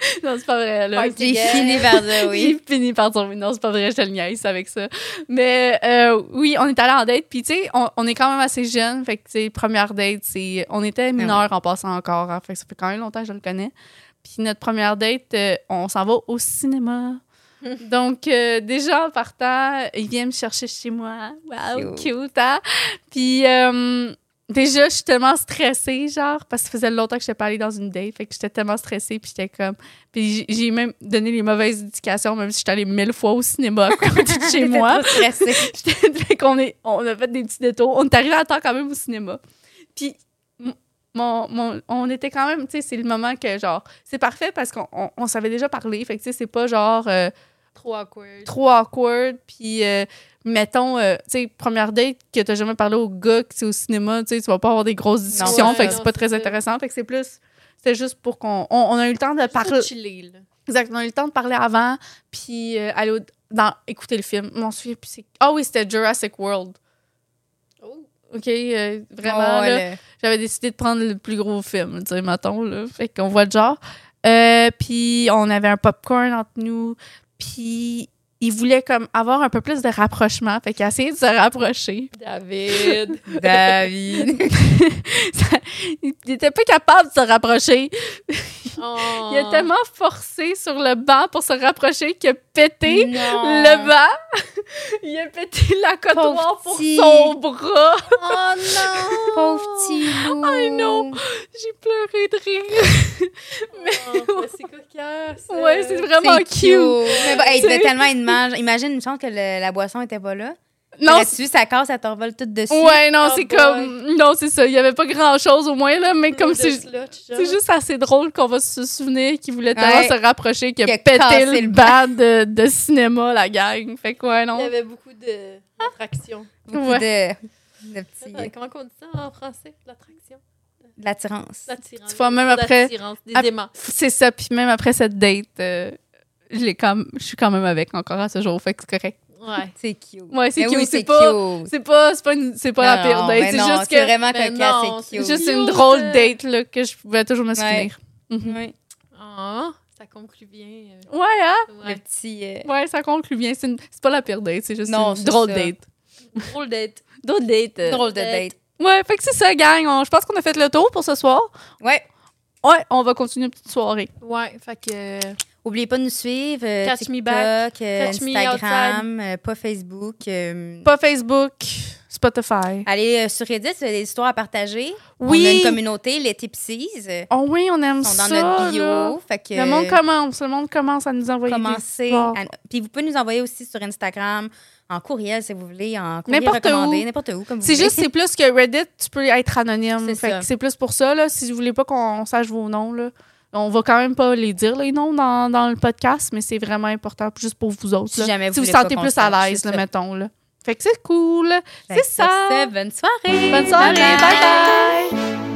Non, c'est pas vrai, là. J'ai fini par dire oui. J'ai fini par dire oui. Non, c'est pas vrai, je te le niaise avec ça. Mais euh, oui, on est allé en date. Puis, tu sais, on, on est quand même assez jeunes. Fait que, tu sais, première date, c'est. On était mineurs en passant encore. hein, fait que ça fait quand même longtemps que je le connais. Puis, notre première date, euh, on s'en va au cinéma. Donc, euh, déjà en partant, il vient me chercher chez moi. Wow, Cute. cute, hein? Puis, euh, déjà, je suis tellement stressée, genre, parce que ça faisait longtemps que je n'étais pas allée dans une date. Fait que j'étais tellement stressée, puis j'étais comme. Puis, j'ai- même donné les mauvaises indications, même si j'étais allée mille fois au cinéma à côté de chez moi. stressée. J'étais- fait qu'on est, on a fait des petits détours. On est arrivé à temps quand même au cinéma. Puis, mon, mon- on était quand même, tu sais, c'est le moment que, genre, c'est parfait parce qu'on on, on savait déjà parler. Fait que, tu sais, c'est pas genre, euh, Trop awkward. trop awkward. Puis, euh, mettons, euh, tu sais, première date que t'as jamais parlé au gars que c'est au cinéma, tu sais, tu vas pas avoir des grosses discussions, ouais, fait que c'est pas très intéressant. Fait que c'est plus, c'est juste pour qu'on, on, on a eu le temps de parler. Là. Exact, on a eu le temps de parler avant, puis euh, aller au- dans, écouter le film. Je m'en souviens plus. c'est- Ah oui, c'était Jurassic World. Oh. OK, euh, vraiment, Oh, là, j'avais décidé de prendre le plus gros film, tu sais, mettons, là. Fait qu'on voit le genre. Euh, puis on avait un popcorn entre nous. Puis il voulait comme avoir un peu plus de rapprochement. Fait qu'il a essayé de se rapprocher. David. David. Ça- il était pas capable de se rapprocher. Oh. Il a tellement forcé sur le banc pour se rapprocher qu'il a pété Non. le banc. il a pété la Pauvre noire pour son bras. Oh non! Pauvre petit. I know. J'ai pleuré de rire. Oh, mais c'est cocasse. Ouais, c'est vraiment C'est cute. Mais bon, hey, il devait tellement une mange. Imagine une chance que le- la boisson était pas là. Non, Non, tu sa casse, ça te revole tout dessus? Ouais, non, Oh c'est boy. comme. Non, c'est ça. Il y avait pas grand chose au moins, là, mais comme c'est. C'est juste assez drôle qu'on va se souvenir qu'il voulait tellement Ouais. se rapprocher qu'il Qu'il a a pété cassé le le banc de, de cinéma, la gang. Fait que, ouais, Il y non. avait beaucoup de d'attraction. Beaucoup Ouais. de, de petits. Comment on dit ça en français? L'attraction? de l'attirance. L'attirance. Tu vois, même après- L'attirance, des ap- aimants. C'est ça. Puis même après cette date, euh, je l'ai comme, je suis quand même avec encore à ce jour. Fait que c'est correct. Ouais. C'est cute. Ouais, c'est Mais cute. oui, c'est pas, cute. c'est pas, c'est pas, une- c'est pas la pire date. mais C'est juste c'est que, vraiment mais cocasse, non, c'est cute. juste une drôle date, là, que je pouvais toujours me Ouais. souvenir. Mhm. Oui. Ah, ça conclut bien. euh, Ouais, hein? Le Ouais. petit. euh, Ouais, ça conclut bien. C'est une- pas la pire date, c'est juste Non, une drôle ça. date. Drôle d'être. Drôle date. euh. drôle de date. date. Ouais, fait que c'est ça, gang. On- je pense qu'on a fait le tour pour ce soir. Ouais. Ouais, on va continuer une petite soirée. Ouais, fait que. Oubliez pas de nous suivre. euh, Catch TikTok, me back. euh, Catch Instagram, euh, pas Facebook. Pas Facebook, Spotify. Allez sur Reddit, c'est des histoires à partager. Oui. On a une communauté, les Tipsies. Oh oui, on aime Ils sont ça. dans notre bio. là. Fait que, Le monde commence. Le monde commence à nous envoyer des histoires. à- Puis vous pouvez nous envoyer aussi sur Instagram, en courriel si vous voulez, en N'importe recommandé, où. n'importe où. Comme C'est juste, c'est plus que Reddit, tu peux être anonyme. C'est plus pour ça, là. Si vous voulez pas qu'on sache vos noms, là. On va quand même pas les dire, les noms, dans, dans le podcast, mais c'est vraiment important juste pour vous autres. Si là. jamais vous si vous sentez plus le à l'aise, ça. mettons, là. Fait que c'est cool. C'est ça. Bonne soirée. Bonne soirée. Bye bye. bye.